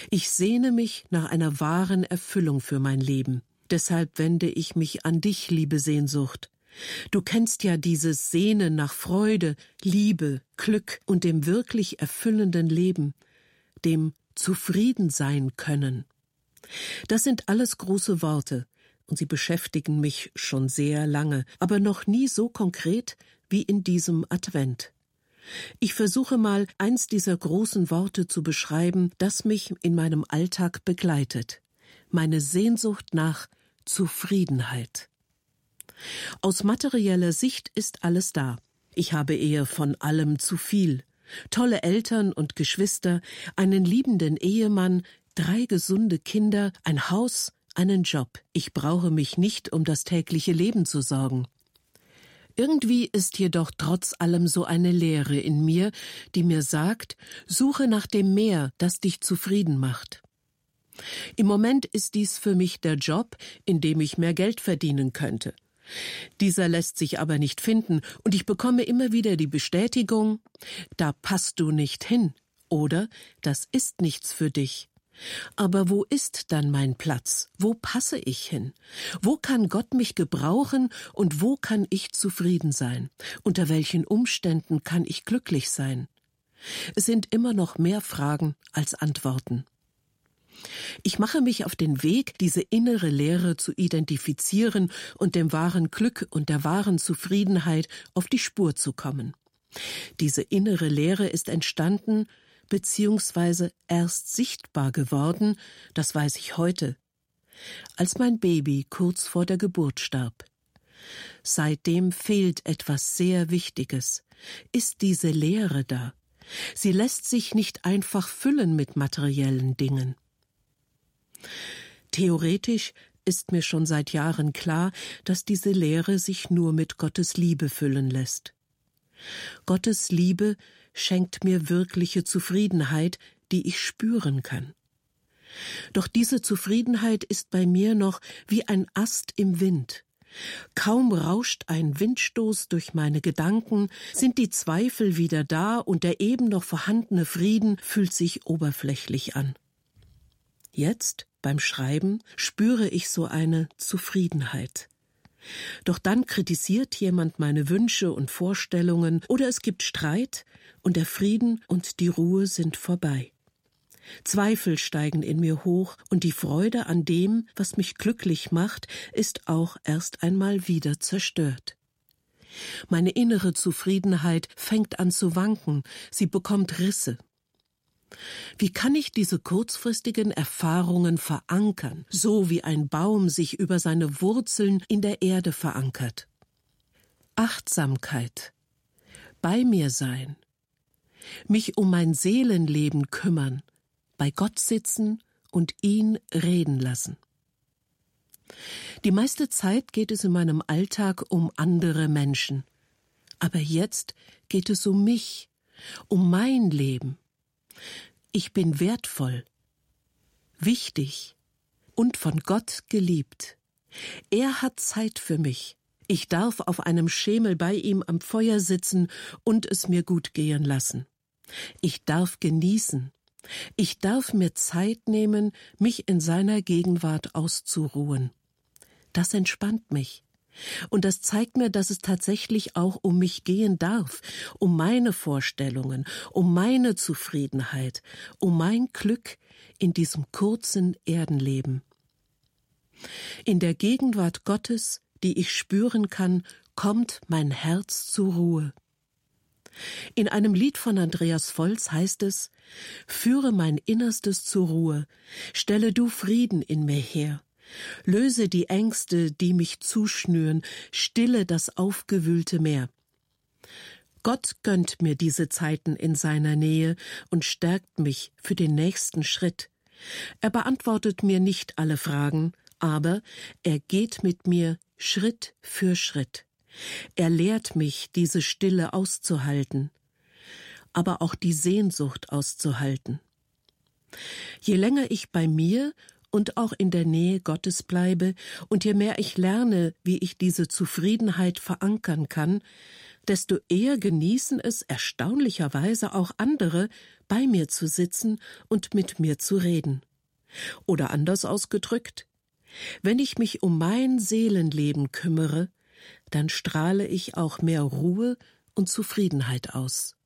Ich sehne mich nach einer wahren Erfüllung für mein Leben. Deshalb wende ich mich an dich, liebe Sehnsucht. Du kennst ja dieses Sehnen nach Freude, Liebe, Glück und dem wirklich erfüllenden Leben, dem zufrieden sein können. Das sind alles große Worte, und sie beschäftigen mich schon sehr lange, aber noch nie so konkret wie in diesem Advent. Ich versuche mal, eins dieser großen Worte zu beschreiben, das mich in meinem Alltag begleitet. Meine Sehnsucht nach Zufriedenheit. Aus materieller Sicht ist alles da. Ich habe eher von allem zu viel. Tolle Eltern und Geschwister, einen liebenden Ehemann, drei gesunde Kinder, ein Haus, einen Job. Ich brauche mich nicht um das tägliche Leben zu sorgen. Irgendwie ist jedoch trotz allem so eine Leere in mir, die mir sagt, suche nach dem Meer, das dich zufrieden macht. Im Moment ist dies für mich der Job, in dem ich mehr Geld verdienen könnte. Dieser lässt sich aber nicht finden, und ich bekomme immer wieder die Bestätigung, da passt du nicht hin, oder das ist nichts für dich. Aber wo ist dann mein Platz? Wo passe ich hin? Wo kann Gott mich gebrauchen und wo kann ich zufrieden sein? Unter welchen Umständen kann ich glücklich sein? Es sind immer noch mehr Fragen als Antworten. Ich mache mich auf den Weg, diese innere Lehre zu identifizieren und dem wahren Glück und der wahren Zufriedenheit auf die Spur zu kommen. Diese innere Lehre ist entstanden beziehungsweise erst sichtbar geworden, das weiß ich heute, als mein Baby kurz vor der Geburt starb. Seitdem fehlt etwas sehr Wichtiges. Ist diese Leere da? Sie lässt sich nicht einfach füllen mit materiellen Dingen. Theoretisch ist mir schon seit Jahren klar, dass diese Lehre sich nur mit Gottes Liebe füllen lässt. Gottes Liebe schenkt mir wirkliche Zufriedenheit, die ich spüren kann. Doch diese Zufriedenheit ist bei mir noch wie ein Ast im Wind. Kaum rauscht ein Windstoß durch meine Gedanken, sind die Zweifel wieder da und der eben noch vorhandene Frieden fühlt sich oberflächlich an. Jetzt, beim Schreiben, spüre ich so eine Zufriedenheit. Doch dann kritisiert jemand meine Wünsche und Vorstellungen oder es gibt Streit und der Frieden und die Ruhe sind vorbei. Zweifel steigen in mir hoch, und die Freude an dem, was mich glücklich macht, ist auch erst einmal wieder zerstört. Meine innere Zufriedenheit fängt an zu wanken, sie bekommt Risse. Wie kann ich diese kurzfristigen Erfahrungen verankern, so wie ein Baum sich über seine Wurzeln in der Erde verankert? Achtsamkeit, bei mir sein, mich um mein Seelenleben kümmern, bei Gott sitzen und ihn reden lassen. Die meiste Zeit geht es in meinem Alltag um andere Menschen. Aber jetzt geht es um mich, um mein Leben. Ich bin wertvoll, wichtig und von Gott geliebt. Er hat Zeit für mich. Ich darf auf einem Schemel bei ihm am Feuer sitzen und es mir gut gehen lassen. Ich darf genießen, ich darf mir Zeit nehmen, mich in seiner Gegenwart auszuruhen. Das entspannt mich. Und das zeigt mir, dass es tatsächlich auch um mich gehen darf, um meine Vorstellungen, um meine Zufriedenheit, um mein Glück in diesem kurzen Erdenleben. In der Gegenwart Gottes, die ich spüren kann, kommt mein Herz zur Ruhe. In einem Lied von Andreas Volz heißt es Führe mein Innerstes zur Ruhe, stelle du Frieden in mir her, löse die Ängste, die mich zuschnüren, stille das aufgewühlte Meer. Gott gönnt mir diese Zeiten in seiner Nähe und stärkt mich für den nächsten Schritt. Er beantwortet mir nicht alle Fragen, aber er geht mit mir Schritt für Schritt. Er lehrt mich, diese Stille auszuhalten, aber auch die Sehnsucht auszuhalten. Je länger ich bei mir und auch in der Nähe Gottes bleibe, und je mehr ich lerne, wie ich diese Zufriedenheit verankern kann, desto eher genießen es erstaunlicherweise auch andere, bei mir zu sitzen und mit mir zu reden. Oder anders ausgedrückt, wenn ich mich um mein Seelenleben kümmere, dann strahle ich auch mehr Ruhe und Zufriedenheit aus.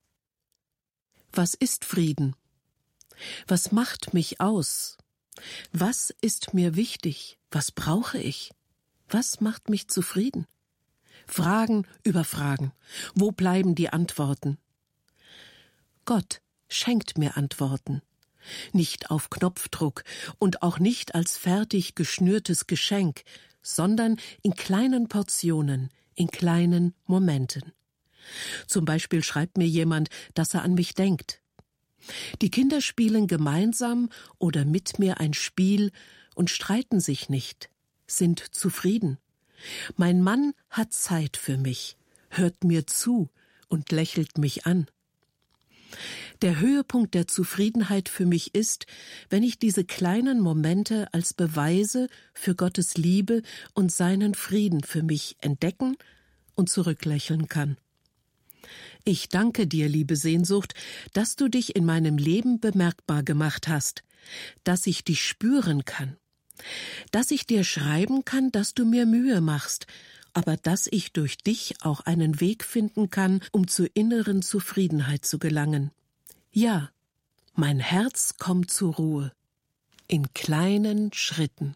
Was ist Frieden? Was macht mich aus? Was ist mir wichtig? Was brauche ich? Was macht mich zufrieden? Fragen über Fragen. Wo bleiben die Antworten? Gott schenkt mir Antworten. Nicht auf Knopfdruck und auch nicht als fertig geschnürtes Geschenk, sondern in kleinen Portionen, in kleinen Momenten. Zum Beispiel schreibt mir jemand, dass er an mich denkt. Die Kinder spielen gemeinsam oder mit mir ein Spiel und streiten sich nicht, sind zufrieden. Mein Mann hat Zeit für mich, hört mir zu und lächelt mich an. Der Höhepunkt der Zufriedenheit für mich ist, wenn ich diese kleinen Momente als Beweise für Gottes Liebe und seinen Frieden für mich entdecken und zurücklächeln kann. Ich danke dir, liebe Sehnsucht, dass du dich in meinem Leben bemerkbar gemacht hast, dass ich dich spüren kann, dass ich dir schreiben kann, dass du mir Mühe machst, aber dass ich durch dich auch einen Weg finden kann, um zur inneren Zufriedenheit zu gelangen. Ja, mein Herz kommt zur Ruhe in kleinen Schritten.